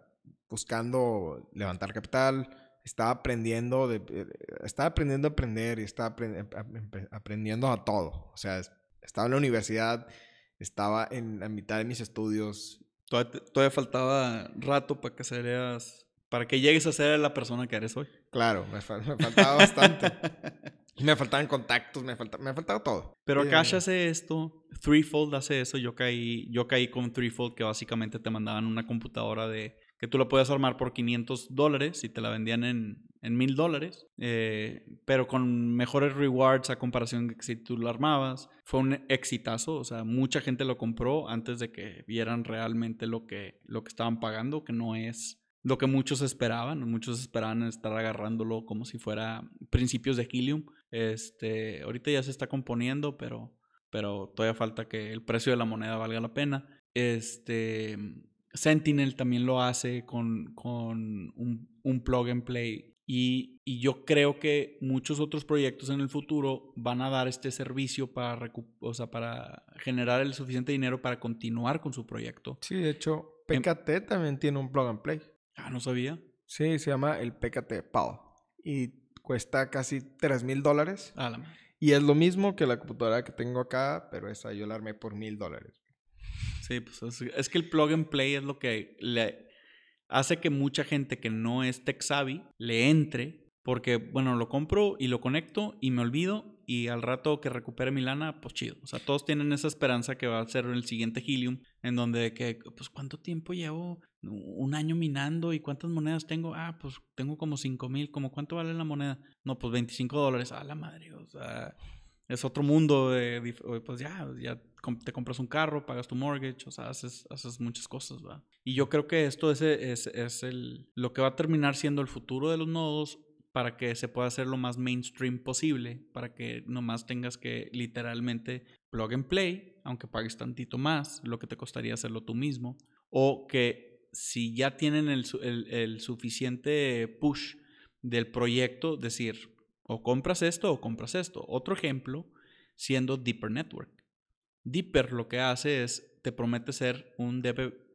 buscando levantar capital, estaba aprendiendo, de, eh, estaba aprendiendo a aprender y estaba aprendiendo a todo. O sea, estaba en la universidad, estaba en la mitad de mis estudios. Todavía, faltaba rato para que serías, para que llegues a ser la persona que eres hoy. Claro, me, me faltaba bastante. Me faltaban contactos, me, falta, me faltaba todo. Pero Akash hace esto, Threefold hace eso. Yo caí, yo caí con Threefold, que básicamente te mandaban una computadora de que tú la podías armar por 500 dólares y te la vendían en, en 1000 dólares, eh, pero con mejores rewards a comparación de que si tú la armabas. Fue un exitazo, o sea, mucha gente lo compró antes de que vieran realmente lo que, lo que estaban pagando, que no es lo que muchos esperaban. Muchos esperaban estar agarrándolo como si fuera principios de Helium. Este, ahorita ya se está componiendo, pero, pero todavía falta que el precio de la moneda valga la pena. Este, Sentinel también lo hace con, con un, un, plug and play. Y, y, yo creo que muchos otros proyectos en el futuro van a dar este servicio para, o sea, para generar el suficiente dinero para continuar con su proyecto. Sí, de hecho, em PKT también tiene un plug and play. Ah, no sabía. Sí, se llama el PKT PAL. Y cuesta casi 3 mil dólares. Y es lo mismo que la computadora que tengo acá, pero esa yo la armé por mil dólares. Sí, pues es, que el plug and play es lo que le hace que mucha gente que no es tech savvy le entre, porque, bueno, lo compro y lo conecto y me olvido y al rato que recupere mi lana, pues chido. O sea, todos tienen esa esperanza que va a ser el siguiente Helium, en donde que, pues, ¿cuánto tiempo llevo? Un año minando y cuántas monedas tengo? Ah, pues tengo como 5 mil. ¿Cómo cuánto vale la moneda? No, pues 25 dólares. Ah, la madre. O sea, es otro mundo. De, pues ya, ya te compras un carro, pagas tu mortgage, o sea, haces, haces muchas cosas, ¿va? Y yo creo que esto es, es, es el, lo que va a terminar siendo el futuro de los nodos para que se pueda hacer lo más mainstream posible, para que nomás tengas que literalmente plug and play, aunque pagues tantito más, lo que te costaría hacerlo tú mismo, o que si ya tienen el, el, suficiente push del proyecto, decir, o compras esto o compras esto. Otro ejemplo, siendo Deeper Network. Deeper lo que hace es, te promete ser un,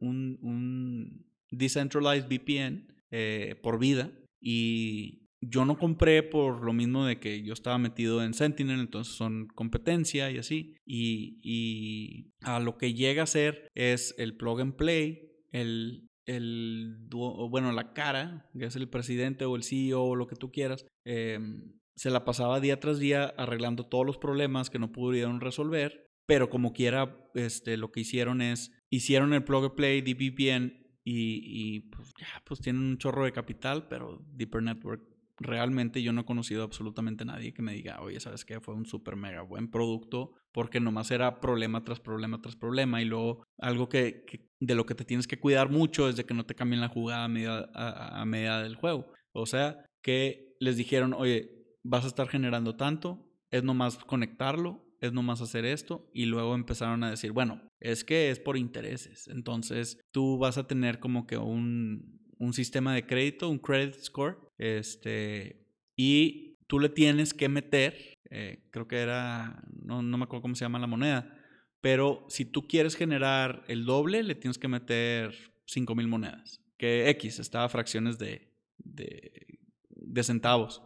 un, un decentralized VPN eh, por vida y yo no compré por lo mismo de que yo estaba metido en Sentinel, entonces son competencia y así. Y, a lo que llega a ser es el plug and play, el, el bueno, la cara, que es el presidente o el CEO o lo que tú quieras, em, se la pasaba día tras día arreglando todos los problemas que no pudieron resolver. Pero como quiera, este, lo que hicieron es, hicieron el plug and play DVPN y, y pues ya, pues tienen un chorro de capital, pero Deeper Network realmente yo no he conocido absolutamente nadie que me diga, oye, ¿sabes qué? Fue un súper mega buen producto porque nomás era problema tras problema tras problema y luego algo que, de lo que te tienes que cuidar mucho es de que no te cambien la jugada a medida, a, del juego. O sea, que les dijeron, oye, vas a estar generando tanto, es nomás conectarlo, es nomás hacer esto y luego empezaron a decir, bueno, es que es por intereses, entonces tú vas a tener como que un, un sistema de crédito, un credit score, este, y tú le tienes que meter, eh, creo que era, no, no me acuerdo cómo se llama la moneda, pero si tú quieres generar el doble, le tienes que meter 5 mil monedas, que X está a fracciones de, de, de centavos.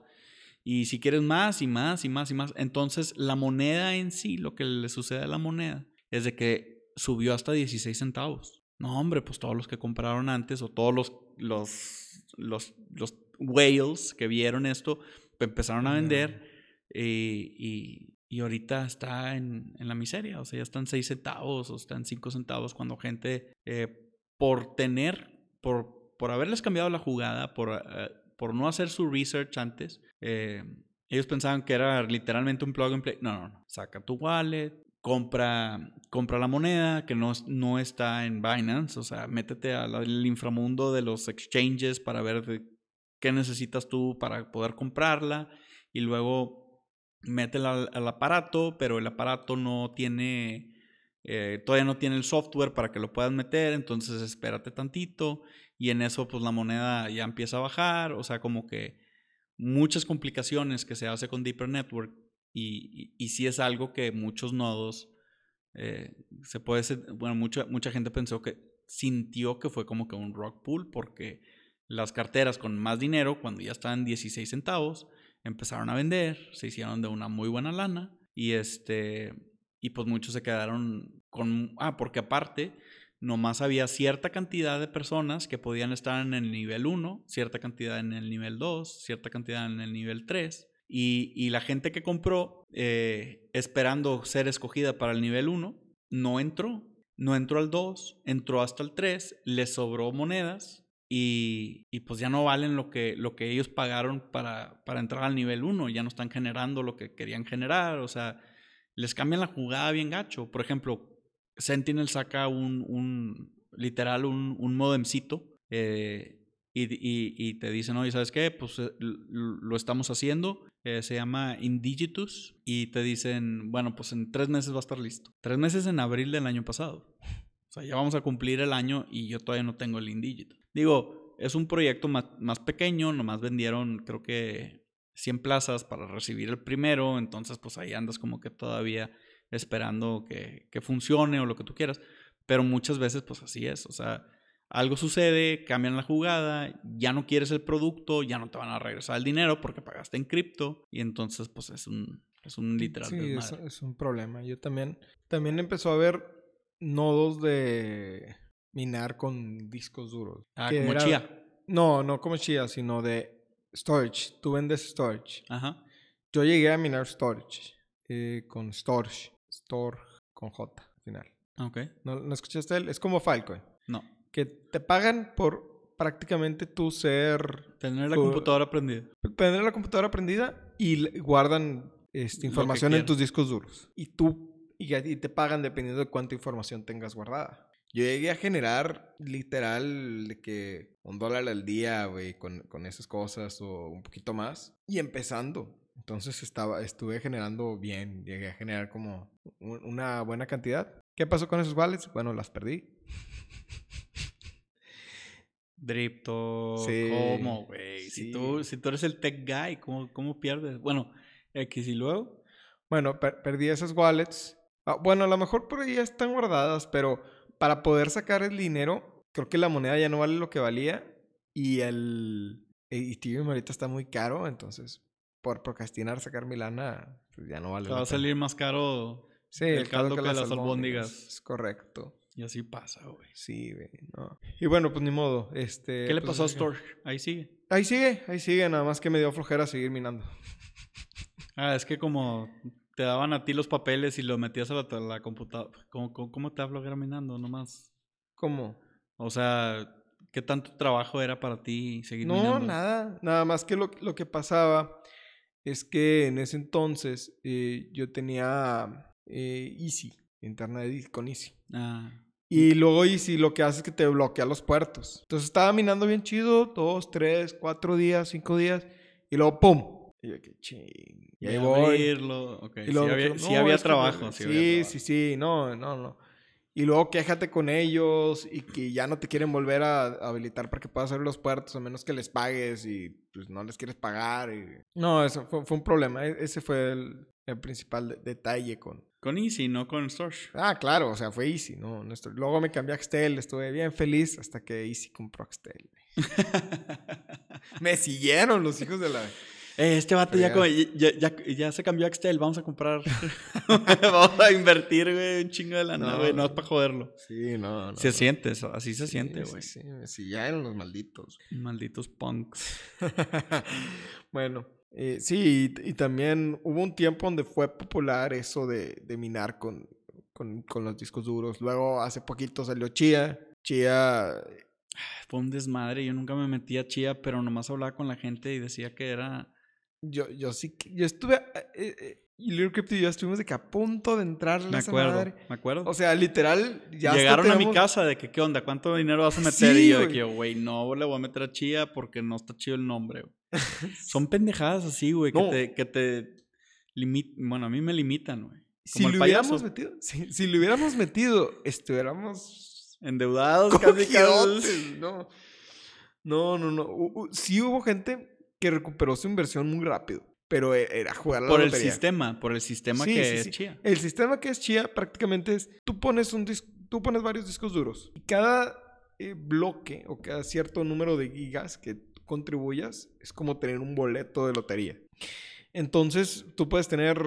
Y si quieres más y más y más y más, entonces la moneda en sí, lo que le sucede a la moneda es de que subió hasta 16 centavos. No, hombre, pues todos los que compraron antes o todos los, los, los, los whales que vieron esto empezaron a vender y, y, ahorita está en, en, la miseria. O sea, ya están 6 centavos o están 5 centavos cuando gente eh, por tener, por, por haberles cambiado la jugada, por... Eh, por no hacer su research antes, eh, ellos pensaban que era literalmente un plug and play. No, no, no. Saca tu wallet, compra, compra la moneda que no, no está en Binance. O sea, métete al inframundo de los exchanges para ver qué necesitas tú para poder comprarla. Y luego métela al, aparato, pero el aparato no tiene, eh, todavía no tiene el software para que lo puedas meter. Entonces espérate tantito y en eso pues la moneda ya empieza a bajar, o sea, como que muchas complicaciones que se hace con Deeper Network y, y, sí es algo que muchos nodos eh, se puede, bueno, mucha, mucha gente pensó que sintió que fue como que un rock pool porque las carteras con más dinero, cuando ya estaban 16 centavos, empezaron a vender, se hicieron de una muy buena lana y este, y pues muchos se quedaron con, ah, porque aparte, nomás había cierta cantidad de personas que podían estar en el nivel 1, cierta cantidad en el nivel 2, cierta cantidad en el nivel 3. Y, la gente que compró eh, esperando ser escogida para el nivel 1 no entró. No entró al 2, entró hasta el 3, le sobró monedas y, pues ya no valen lo que, lo que ellos pagaron para, para entrar al nivel 1, ya no están generando lo que querían generar, o sea, les cambian la jugada bien gacho. Por ejemplo, Sentinel saca un, un literal, un, un modemcito eh, y, y, y, te dicen, oye, ¿sabes qué? Pues eh, lo estamos haciendo, eh, se llama Indigitus y te dicen, bueno, pues en tres meses va a estar listo. Tres meses en abril del año pasado. O sea, ya vamos a cumplir el año y yo todavía no tengo el Indigitus. Digo, es un proyecto más, más pequeño, nomás vendieron creo que 100 plazas para recibir el primero, entonces pues ahí andas como que todavía esperando que, que, funcione o lo que tú quieras. Pero muchas veces, pues así es. O sea, algo sucede, cambian la jugada, ya no quieres el producto, ya no te van a regresar el dinero porque pagaste en cripto. Y entonces, pues es un, es un literal. Sí, es, un problema. Yo también, también empezó a haber nodos de minar con discos duros. Ah, como Chia. No, no como Chia, sino de storage. Tú vendes storage. Ajá. Yo llegué a minar storage eh, con storage. Store con J al final. Ok. ¿No, ¿No, escuchaste él? Es como Filecoin. No. Que te pagan por prácticamente tú ser... Tener la computadora prendida. Tener la computadora prendida y guardan esta información en tus discos duros. Y tú... Y, te pagan dependiendo de cuánta información tengas guardada. Yo llegué a generar literal de que un dólar al día, güey, con, con esas cosas o un poquito más. Y empezando. Entonces estaba, estuve generando bien, llegué a generar como una buena cantidad. ¿Qué pasó con esos wallets? Bueno, las perdí. Dripto, ¿cómo, güey? Si, tú, si tú eres el tech guy, ¿cómo, cómo pierdes? Bueno, X y luego. Bueno, perdí esas wallets. Ah, bueno, a lo mejor por ahí ya están guardadas, pero para poder sacar el dinero, creo que la moneda ya no vale lo que valía y el Ethereum ahorita está muy caro, entonces por procrastinar sacar mi lana, pues ya no vale. va a salir más caro sí, el, caldo, que, las albóndigas. Es correcto. Y así pasa, güey. Sí, güey. No. Y bueno, pues ni modo. Este, ¿Qué le pues, pasó a Storch? Ahí sigue. Ahí sigue, ahí sigue. Nada más que me dio flojera seguir minando. ah, es que como te daban a ti los papeles y los metías a la, computadora. ¿Cómo, ¿Cómo, te da flojera minando nomás? ¿Cómo? O sea, ¿Qué tanto trabajo era para ti seguir No, minando? nada. Nada más que lo, lo que pasaba es que en ese entonces eh, yo tenía eh, Easy, internet con Easy. Ah, Y luego Easy lo que hace es que te bloquea los puertos. Entonces estaba minando bien chido, dos, tres, cuatro días, cinco días, y luego ¡pum! Y yo, qué ching. Y ahí voy. abrirlo, ok, Y sí había, no, sí había que- trabajo. Sí, Sí, sí, sí, no, no, no. Y luego quéjate con ellos y que ya no te quieren volver a habilitar para que puedas abrir los puertos a menos que les pagues y pues no les quieres pagar. y- No, eso fue, fue un problema. E- Ese fue el, el principal de- detalle con... Con Easy, no con Storch. Ah, claro, o sea, fue Easy, ¿no? Nuestro- Luego me cambié a Axtel, estuve bien feliz hasta que Easy compró Axtel. Me siguieron los hijos de la... Eh, este vato ya, ya, ya, ya se cambió a Axtel, vamos a comprar. vamos a invertir, güey, un chingo de lana, güey, no es para joderlo. Sí, no, no. Se no. siente eso, así se Sí, siente, sí, güey. Sí, me siguieron los malditos. Malditos punks. bueno, eh, sí, y, y también hubo un tiempo donde fue popular eso de, de minar con, con, con los discos duros. Luego, hace poquito salió Chia. Chia, Fue un desmadre, yo nunca me metí a Chia, pero nomás hablaba con la gente y decía que era... yo, yo sí, yo estuve, eh, eh, y Little Crypto y yo estuvimos de que a punto de entrar Me acuerdo, madre. me acuerdo. O sea, literal, ya Llegaron a mi casa de que, ¿qué onda? ¿Cuánto dinero vas a meter? Sí, y yo de que, güey, no le voy a meter a Chia porque no está chido el nombre. güey". Son pendejadas así, güey, que te, que te limitan. Bueno, a mí me limitan, güey. Si le hubiéramos metido, si, si le hubiéramos metido, estuviéramos Endeudados, casi, no. No, no, no. Sí hubo gente que recuperó su inversión muy rápido, pero e- era jugar a la Por el sistema, por el sistema Sí, que sí, es sí. Chia. El sistema que es Chia prácticamente es, tú pones un dis- tú pones varios discos duros y cada eh, bloque o cada cierto número de gigas que contribuyas es como tener un boleto de lotería. Entonces, tú puedes tener,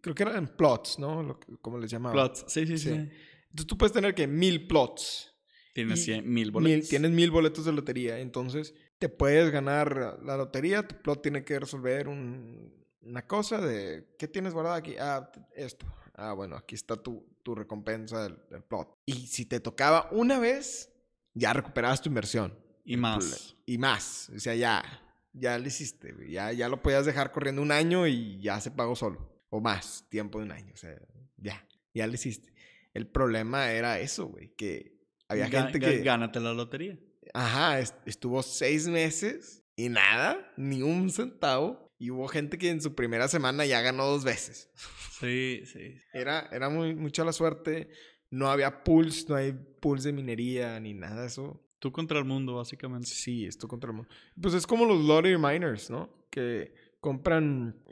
creo que eran plots, ¿no? Lo que- como les llamaban. Plots. Sí, sí, sí. Entonces, tú puedes tener que mil plots. Tienes Y cien- mil Mil- boletos. tienes mil boletos de lotería. Entonces, te puedes ganar la lotería. Tu plot tiene que resolver un- una cosa de... ¿Qué tienes guardado aquí? Ah, esto. Ah, bueno, aquí está tu, tu recompensa del, del plot. Y si te tocaba una vez, ya recuperabas tu inversión. Y más. Y más. O sea, ya. Ya lo hiciste. Ya, ya lo podías dejar corriendo un año y ya se pagó solo. O más tiempo de un año. O sea, ya. Ya lo hiciste. El problema era eso, güey. Que había gente que... Gánate la lotería. Ajá, est- estuvo seis meses y nada, ni un centavo. Y hubo gente que en su primera semana ya ganó dos veces. Sí, sí. Era, era muy, mucha la suerte. No había pools, no hay pools de minería ni nada de eso. Tú contra el mundo, básicamente. Sí, esto contra el mundo. Pues es como los lottery miners, ¿no? Que compran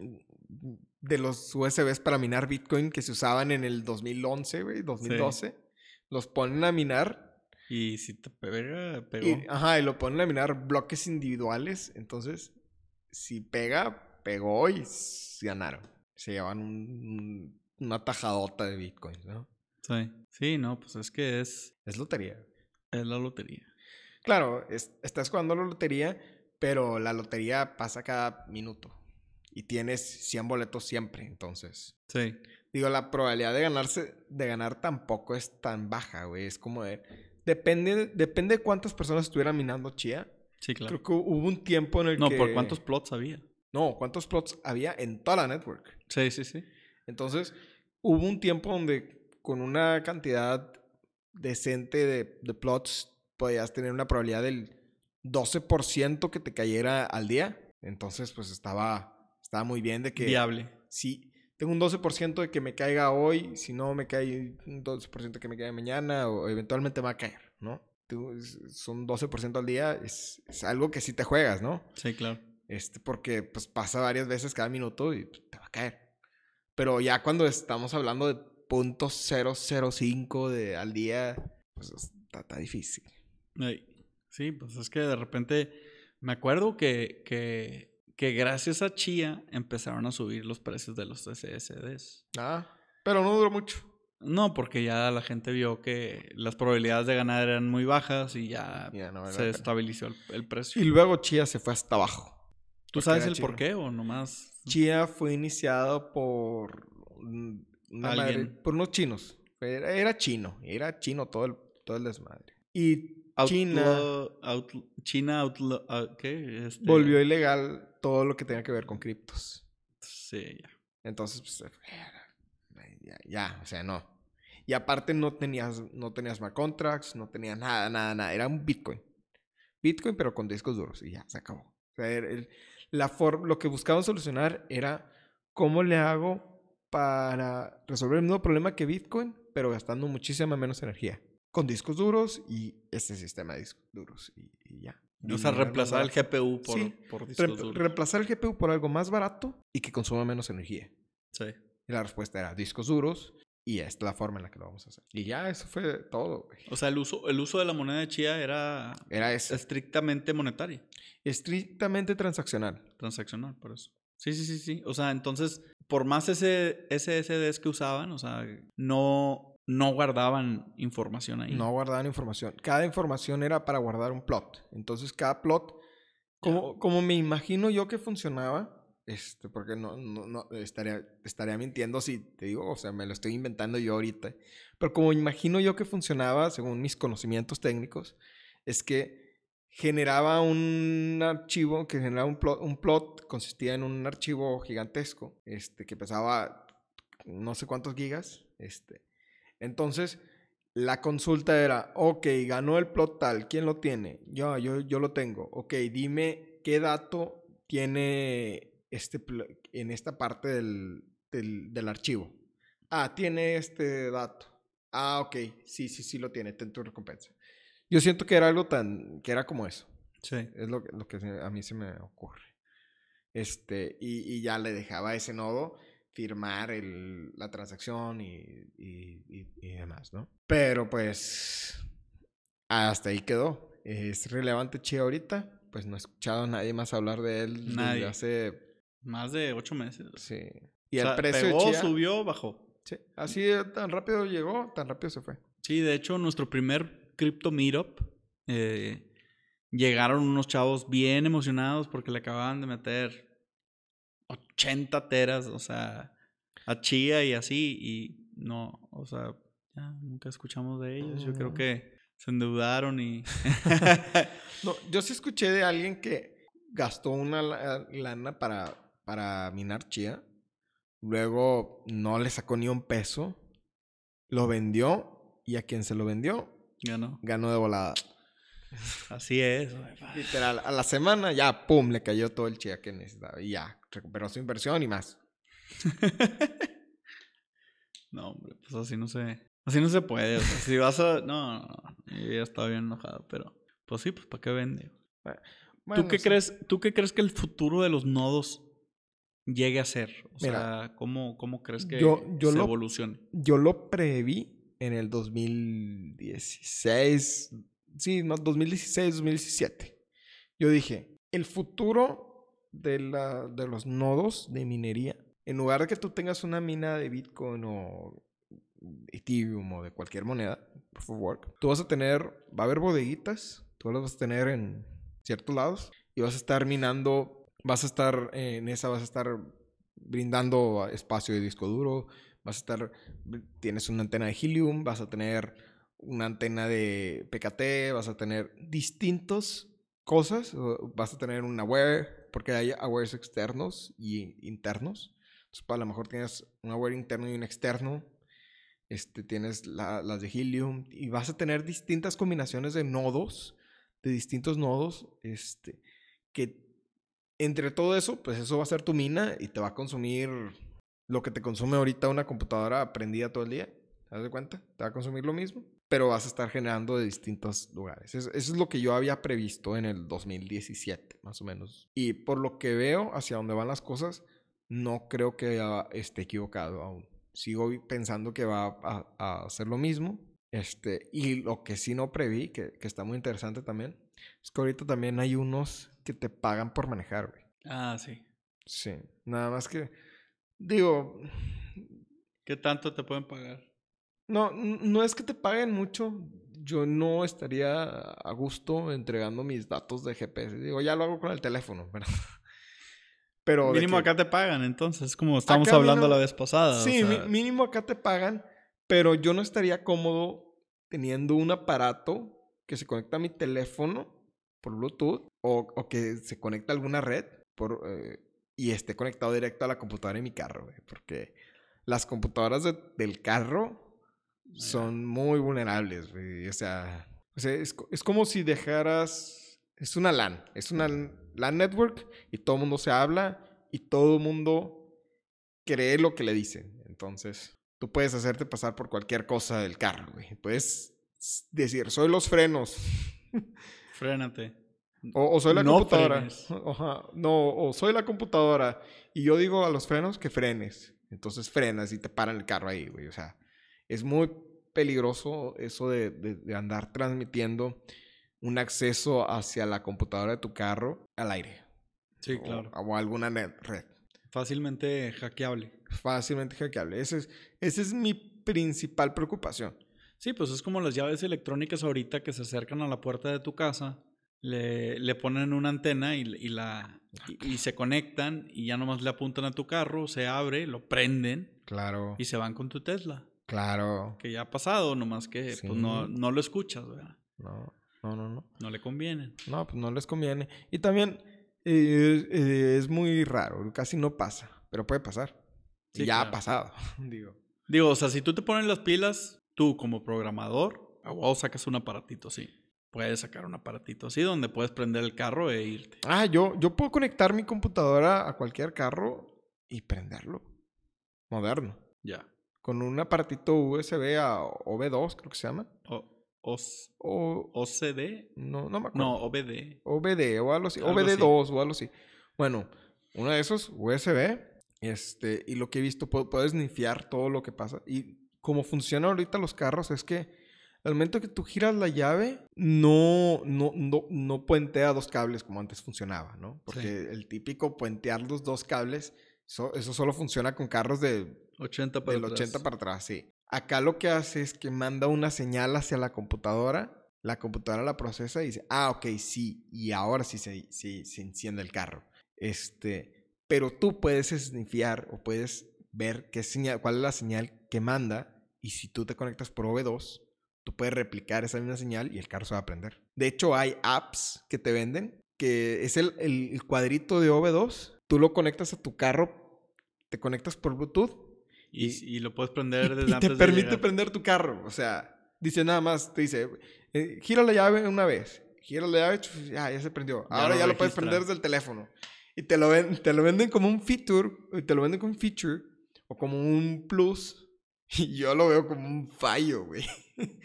de los USBs para minar Bitcoin que se usaban en el 2011, güey, 2012. Los ponen a minar Y si te pega, pegó. Y, ajá, y lo ponen a minar bloques individuales. Entonces, si pega, pegó y ganaron. Se llevan un- un- una tajadota de bitcoins, ¿no? Sí. Sí, no, pues es que es, Es lotería. es la lotería. Claro, es- estás jugando la lotería, pero la lotería pasa cada minuto. Y tienes 100 boletos siempre, entonces. Sí. Digo, la probabilidad de ganarse, de ganar tampoco es tan baja, güey. Es como de. Depende, depende de cuántas personas estuvieran minando Chia. Sí, claro. Creo que hubo un tiempo en el No, que. ¿por cuántos plots había? No, ¿cuántos plots había en toda la network? Sí, sí, sí. Entonces, hubo un tiempo donde con una cantidad decente de, de plots podías tener una probabilidad del 12% que te cayera al día. Entonces, pues estaba, estaba muy bien de que... Viable. Si tengo un 12% de que me caiga hoy, si no me cae un 12% que me caiga mañana o eventualmente me va a caer, ¿no? Tú- son 12% al día, es, es algo que sí te juegas, ¿no? Sí, claro. Este, porque pues pasa varias veces cada minuto y pues, te va a caer. Pero ya cuando estamos hablando de punto .005 de, al día, pues está, está difícil. Sí, pues es que de repente me acuerdo que, que, que gracias a Chia empezaron a subir los precios de los SSDs. Ah, pero no duró mucho. No, porque ya la gente vio que las probabilidades de ganar eran muy bajas y ya Ya no vale se estabilizó el, el precio. Y luego Chia se fue hasta abajo. ¿Tú sabes el chino. por qué o nomás? Chia fue iniciado por un- una madre- por unos chinos. Era, era chino, era chino todo el, todo el desmadre. Y China. China outlaw- ah, ¿qué? Este, volvió ilegal todo lo que tenía que ver con criptos. Sí, ya. Entonces, pues, ya, ya, o sea, no. Y aparte no tenías, no tenías smart contracts, no tenías nada, nada, nada. Era un Bitcoin. Bitcoin, pero con discos duros. Y ya, se acabó. O sea, el- la for- lo que buscaban solucionar era cómo le hago para resolver el mismo problema que Bitcoin, pero gastando muchísima menos energía. Con discos duros y este sistema de discos duros. Y, y ya. O sea, reemplazar el. GPU por, Sí, por discos duros. reemplazar el GPU por algo más barato y que consuma menos energía. Sí. Y la respuesta era discos duros y esta es la forma en la que lo vamos a hacer. Y ya, eso fue todo, güey. O sea, el uso, el uso de la moneda de Chia era Era estrictamente monetario, Estrictamente transaccional. transaccional, por eso. Sí, sí, sí, sí. O sea, entonces, por más ese SSDs que usaban, o sea, no, no guardaban información ahí. No guardaban información. Cada información era para guardar un plot. Entonces, cada plot, como, como me imagino yo que funcionaba, este, porque no, no, no estaría, estaría mintiendo si te digo, o sea, me lo estoy inventando yo ahorita. Pero como imagino yo que funcionaba, según mis conocimientos técnicos, es que generaba un archivo, que generaba un plot, un plot consistía en un archivo gigantesco, este, que pesaba no sé cuántos gigas, este. Entonces, la consulta era, ok, ganó el plot tal, ¿quién lo tiene? Yo, yo, yo lo tengo. Ok, dime qué dato tiene este en esta parte del, del, del archivo. Ah, tiene este dato. Ah, ok, sí, sí, sí lo tiene, ten tu recompensa. Yo siento que era algo tan, que era como eso. Sí. Es lo, que- lo que a mí se me ocurre. Este, y, y ya le dejaba ese nodo firmar el- la transacción y, y- y- y demás, ¿no? Pero pues hasta ahí quedó. ¿Es relevante Chia ahorita? Pues no he escuchado a nadie más hablar de él desde Nadie. hace... Más de ocho meses. Sí. Y O el precio de pegó, Chia... subió, bajó. sí, así tan rápido llegó, tan rápido se fue. Sí, de hecho, nuestro primer Crypto Meetup eh, llegaron unos chavos bien emocionados porque le acababan de meter 80 teras, o sea, a Chia y así, y no, o sea, ya nunca escuchamos de ellos. Yo creo Mm. que se endeudaron y. No, yo sí escuché de alguien que gastó una la- lana para, para minar chía. Luego no le sacó ni un peso. Lo vendió y a quien se lo vendió Ganó. ganó de volada. Así es. Literal, a la semana ya, pum, le cayó todo el chía que necesitaba. Y ya, recuperó su inversión y más. No, hombre, pues así no se. Así no se puede. O sea, si vas a. No, no, no. Yo ya estaba bien enojado, pero. Pues sí, pues ¿para qué vende? Bueno, ¿Tú qué sí. crees? ¿Tú qué crees que el futuro de los nodos llegue a ser? O Mira, sea, ¿cómo, cómo crees que yo- yo se lo- evolucione? Yo lo preví en el 2016. Sí, no, 2016, 2017. Yo dije, el futuro de, la, de los nodos de minería, en lugar de que tú tengas una mina de Bitcoin o Ethereum o de cualquier moneda, tú vas a tener, va a haber bodeguitas, tú las vas a tener en ciertos lados y vas a estar minando, vas a estar en esa, vas a estar brindando espacio de disco duro, vas a estar, tienes una antena de Helium, vas a tener una antena de PKT, vas a tener distintos cosas, vas a tener un aware, porque hay awares externos y internos. Entonces, pues, a lo mejor tienes un aware interno y un externo. Este, tienes la- las de Helium y vas a tener distintas combinaciones de nodos, de distintos nodos, este, que entre todo eso, pues eso va a ser tu mina y te va a consumir lo que te consume ahorita una computadora prendida todo el día. ¿Te das cuenta? Te va a consumir lo mismo, pero vas a estar generando de distintos lugares. Es- Eso es lo que yo había previsto en el 2017, más o menos. Y por lo que veo hacia dónde van las cosas, no creo que esté equivocado aún. Sigo pensando que va a, a hacer lo mismo. Este, y lo que sí no preví, que, que está muy interesante también, es que ahorita también hay unos que te pagan por manejar, güey. Ah, sí. Sí, nada más que, digo, ¿Qué tanto te pueden pagar? No, no es que te paguen mucho. Yo no estaría a gusto entregando mis datos de GPS. Digo, ya lo hago con el teléfono, ¿verdad? Pero de Mínimo que- acá te pagan, entonces, como estábamos Acá hablando mínimo- la vez pasada. Sí, sea, mínimo acá te pagan, pero yo no estaría cómodo teniendo un aparato que se conecta a mi teléfono por Bluetooth o, o que se conecta a alguna red por, eh, y esté conectado directo a la computadora de mi carro, güey, porque las computadoras de- del carro son muy vulnerables, güey. O sea, o sea, es, es como si dejaras... Es una LAN, es una LAN network y todo el mundo se habla y todo el mundo cree lo que le dicen. Entonces, tú puedes hacerte pasar por cualquier cosa del carro, güey. Puedes decir, soy los frenos. Frénate. O, o soy la No computadora. No, o soy la computadora. Y yo digo a los frenos que frenes. Entonces frenas y te paran el carro ahí, güey. O sea, es muy peligroso eso de, de- de andar transmitiendo un acceso hacia la computadora de tu carro al aire. Sí, O- claro. O, alguna net- red. Fácilmente hackeable. Fácilmente hackeable. Ese es, esa es mi principal preocupación. Sí, pues es como las llaves electrónicas ahorita que se acercan a la puerta de tu casa, le, le ponen una antena y, y la, y, y se conectan y ya nomás le apuntan a tu carro, se abre, lo prenden Claro. y se van con tu Tesla. Claro. Que ya ha pasado, nomás que pues no, no lo escuchas, ¿verdad? No, no, no, no. No le conviene. No, pues no les conviene. Y también eh, eh, es muy raro, casi no pasa, pero puede pasar. Y Sí, ya ha pasado, digo. Digo, o sea, si tú te pones las pilas, tú como programador, a sacas un aparatito así. Puedes sacar un aparatito así donde puedes prender el carro e irte. Ah, yo, yo puedo conectar mi computadora a cualquier carro y prenderlo. Moderno. Ya. Con un aparatito USB a OB2, creo que se llama. O, OS O, OCD. no, no me acuerdo. No, OBD. OBD o algo así. Algo OBD2 así. o algo así. Bueno, uno de esos, USB. Este, y lo que he visto, pu- puedes nifiar todo lo que pasa. Y como funcionan ahorita los carros es que al momento que tú giras la llave, no, no, no, no puentea dos cables como antes funcionaba, ¿no? Porque Sí. el típico puentear los dos cables, eso, eso solo funciona con carros de 80 para del atrás. 80 para atrás, sí. Acá lo que hace es que manda una señal hacia la computadora, la computadora la procesa y dice, ah, ok, sí, y ahora sí se, sí, se enciende el carro. Este, pero tú puedes snifear o puedes ver qué señal, cuál es la señal que manda y si tú te conectas por OV2, tú puedes replicar esa misma señal y el carro se va a prender. De hecho, hay apps que te venden que es el, el- el cuadrito de OV2, tú lo conectas a tu carro, te conectas por Bluetooth Y, Y- lo puedes prender y- desde y te antes permite prender tu carro. O sea, dice nada más, te dice, eh, gira la llave una vez, gira la llave, ya, ya se prendió. Ya Ahora lo ya lo puedes prender desde el teléfono. Y te lo, ven, te lo venden como un feature, y te lo venden como un feature, o como un plus. Y yo lo veo como un fallo, güey.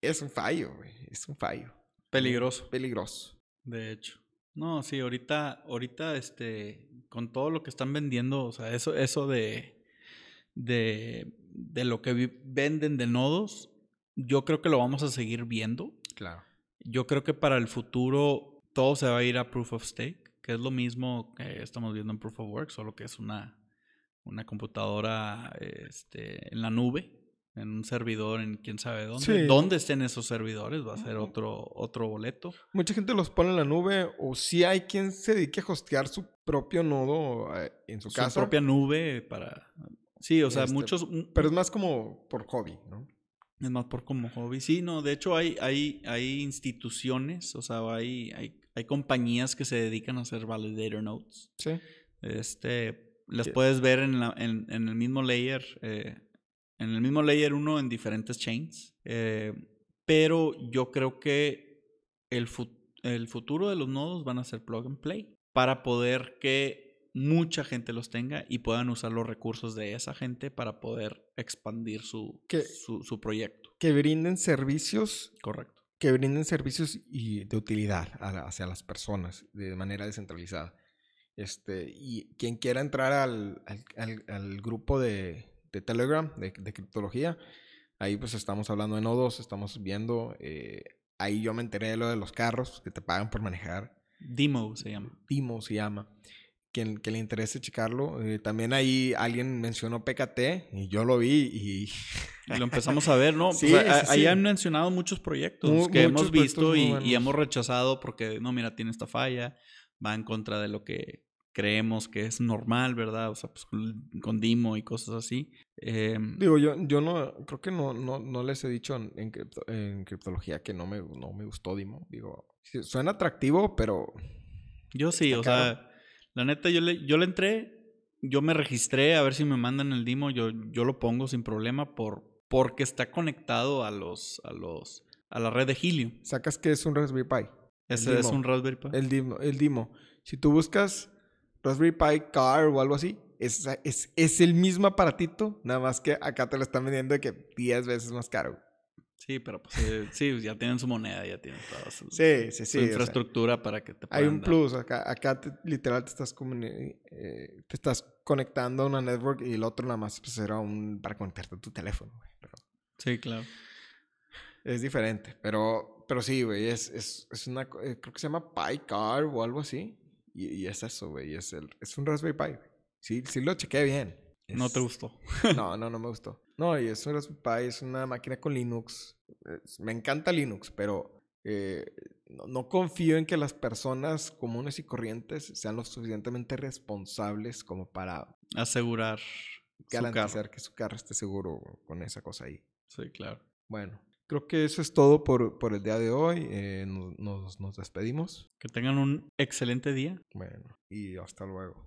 Es un fallo, güey. Es un fallo. Peligroso, Peligroso. de hecho. No, sí, ahorita, ahorita, este, con todo lo que están vendiendo, o sea, eso, eso de, de, de lo que venden de nodos, yo creo que lo vamos a seguir viendo. Claro. Yo creo que para el futuro todo se va a ir a Proof of Stake, que es lo mismo que estamos viendo en Proof of Work, solo que es una, una computadora este, en la nube, en un servidor en quién sabe dónde. Sí. ¿Dónde estén esos servidores? Va a ser otro, otro boleto. Mucha gente los pone en la nube, o si hay quien se dedique a hostear su propio nodo eh, en su, Su casa. propia nube para... Sí, o sea, Este, muchos... Pero es más como por hobby, ¿no? Es más por como hobby. Sí, no, de hecho hay, hay, hay instituciones, o sea, hay, hay, hay compañías que se dedican a hacer validator nodes. Sí. Este, las puedes ver en, la- en, en el mismo layer, eh, en el mismo layer 1 en diferentes chains. Eh, pero yo creo que el, fu- el futuro de los nodos van a ser plug and play para poder que mucha gente los tenga y puedan usar los recursos de esa gente para poder expandir su, Que- su, su proyecto. Que brinden servicios, Correcto. que brinden servicios y de utilidad hacia las personas de manera descentralizada. Este, y quien quiera entrar al, al- al- al grupo de, de Telegram, de, de criptología, ahí pues estamos hablando de nodos, estamos viendo, eh, ahí yo me enteré de lo de los carros que te pagan por manejar. Demo se llama. Timo se llama. Quien, que le interese checarlo. Eh, también ahí alguien mencionó PKT y yo lo vi y Y lo empezamos a ver, ¿no? Sí, Pues, sí, ahí sí. han mencionado muchos proyectos Mu- que muchos hemos visto y, y hemos rechazado porque, no, mira, tiene esta falla, va en contra de lo que creemos que es normal, ¿verdad? O sea, pues con Dimo y cosas así. Em, Digo, yo, yo no, creo que no, no, no les he dicho en, en, cripto- en criptología que no me, no me gustó Dimo. Digo, suena atractivo, pero yo sí, o caro. sea, la neta, yo le, yo le entré, yo me registré a ver si me mandan el Dimo, yo, yo lo pongo sin problema por, porque está conectado a los, a los, a la red de Helium. sacas que es un Raspberry Pi. Ese es un Raspberry Pi. El Dimo, el Dimo. Si tú buscas Raspberry Pi Car o algo así, es, es, es el mismo aparatito, nada más que acá te lo están vendiendo de que 10 veces más caro. Sí, pero pues eh, sí, ya tienen su moneda, ya tienen toda su, Sí, sí, su sí. o sea, infraestructura para que te hay puedan un dar. plus. Acá, acá te- literal te estás, eh, te estás conectando a una network y el otro nada más pues, era un para conectarte a tu teléfono. güey, Pero Sí, claro. es diferente. Pero, pero sí, güey. Es, es, es una. eh, creo que se llama Pi Car o algo así. Y, y es eso, güey. Es, el, es un Raspberry Pi. güey. Sí, sí lo chequé bien. No te gustó. No, no, no me gustó. No, y es un Raspberry Pi, es una máquina con Linux. Es- me encanta Linux, pero eh, no, no confío en que las personas comunes y corrientes sean lo suficientemente responsables como para Asegurar su garantizar que su carro esté seguro con esa cosa ahí. Sí, claro. Bueno, creo que eso es todo por, por el día de hoy. Eh, nos- nos, nos despedimos. Que tengan un excelente día. Bueno, y hasta luego.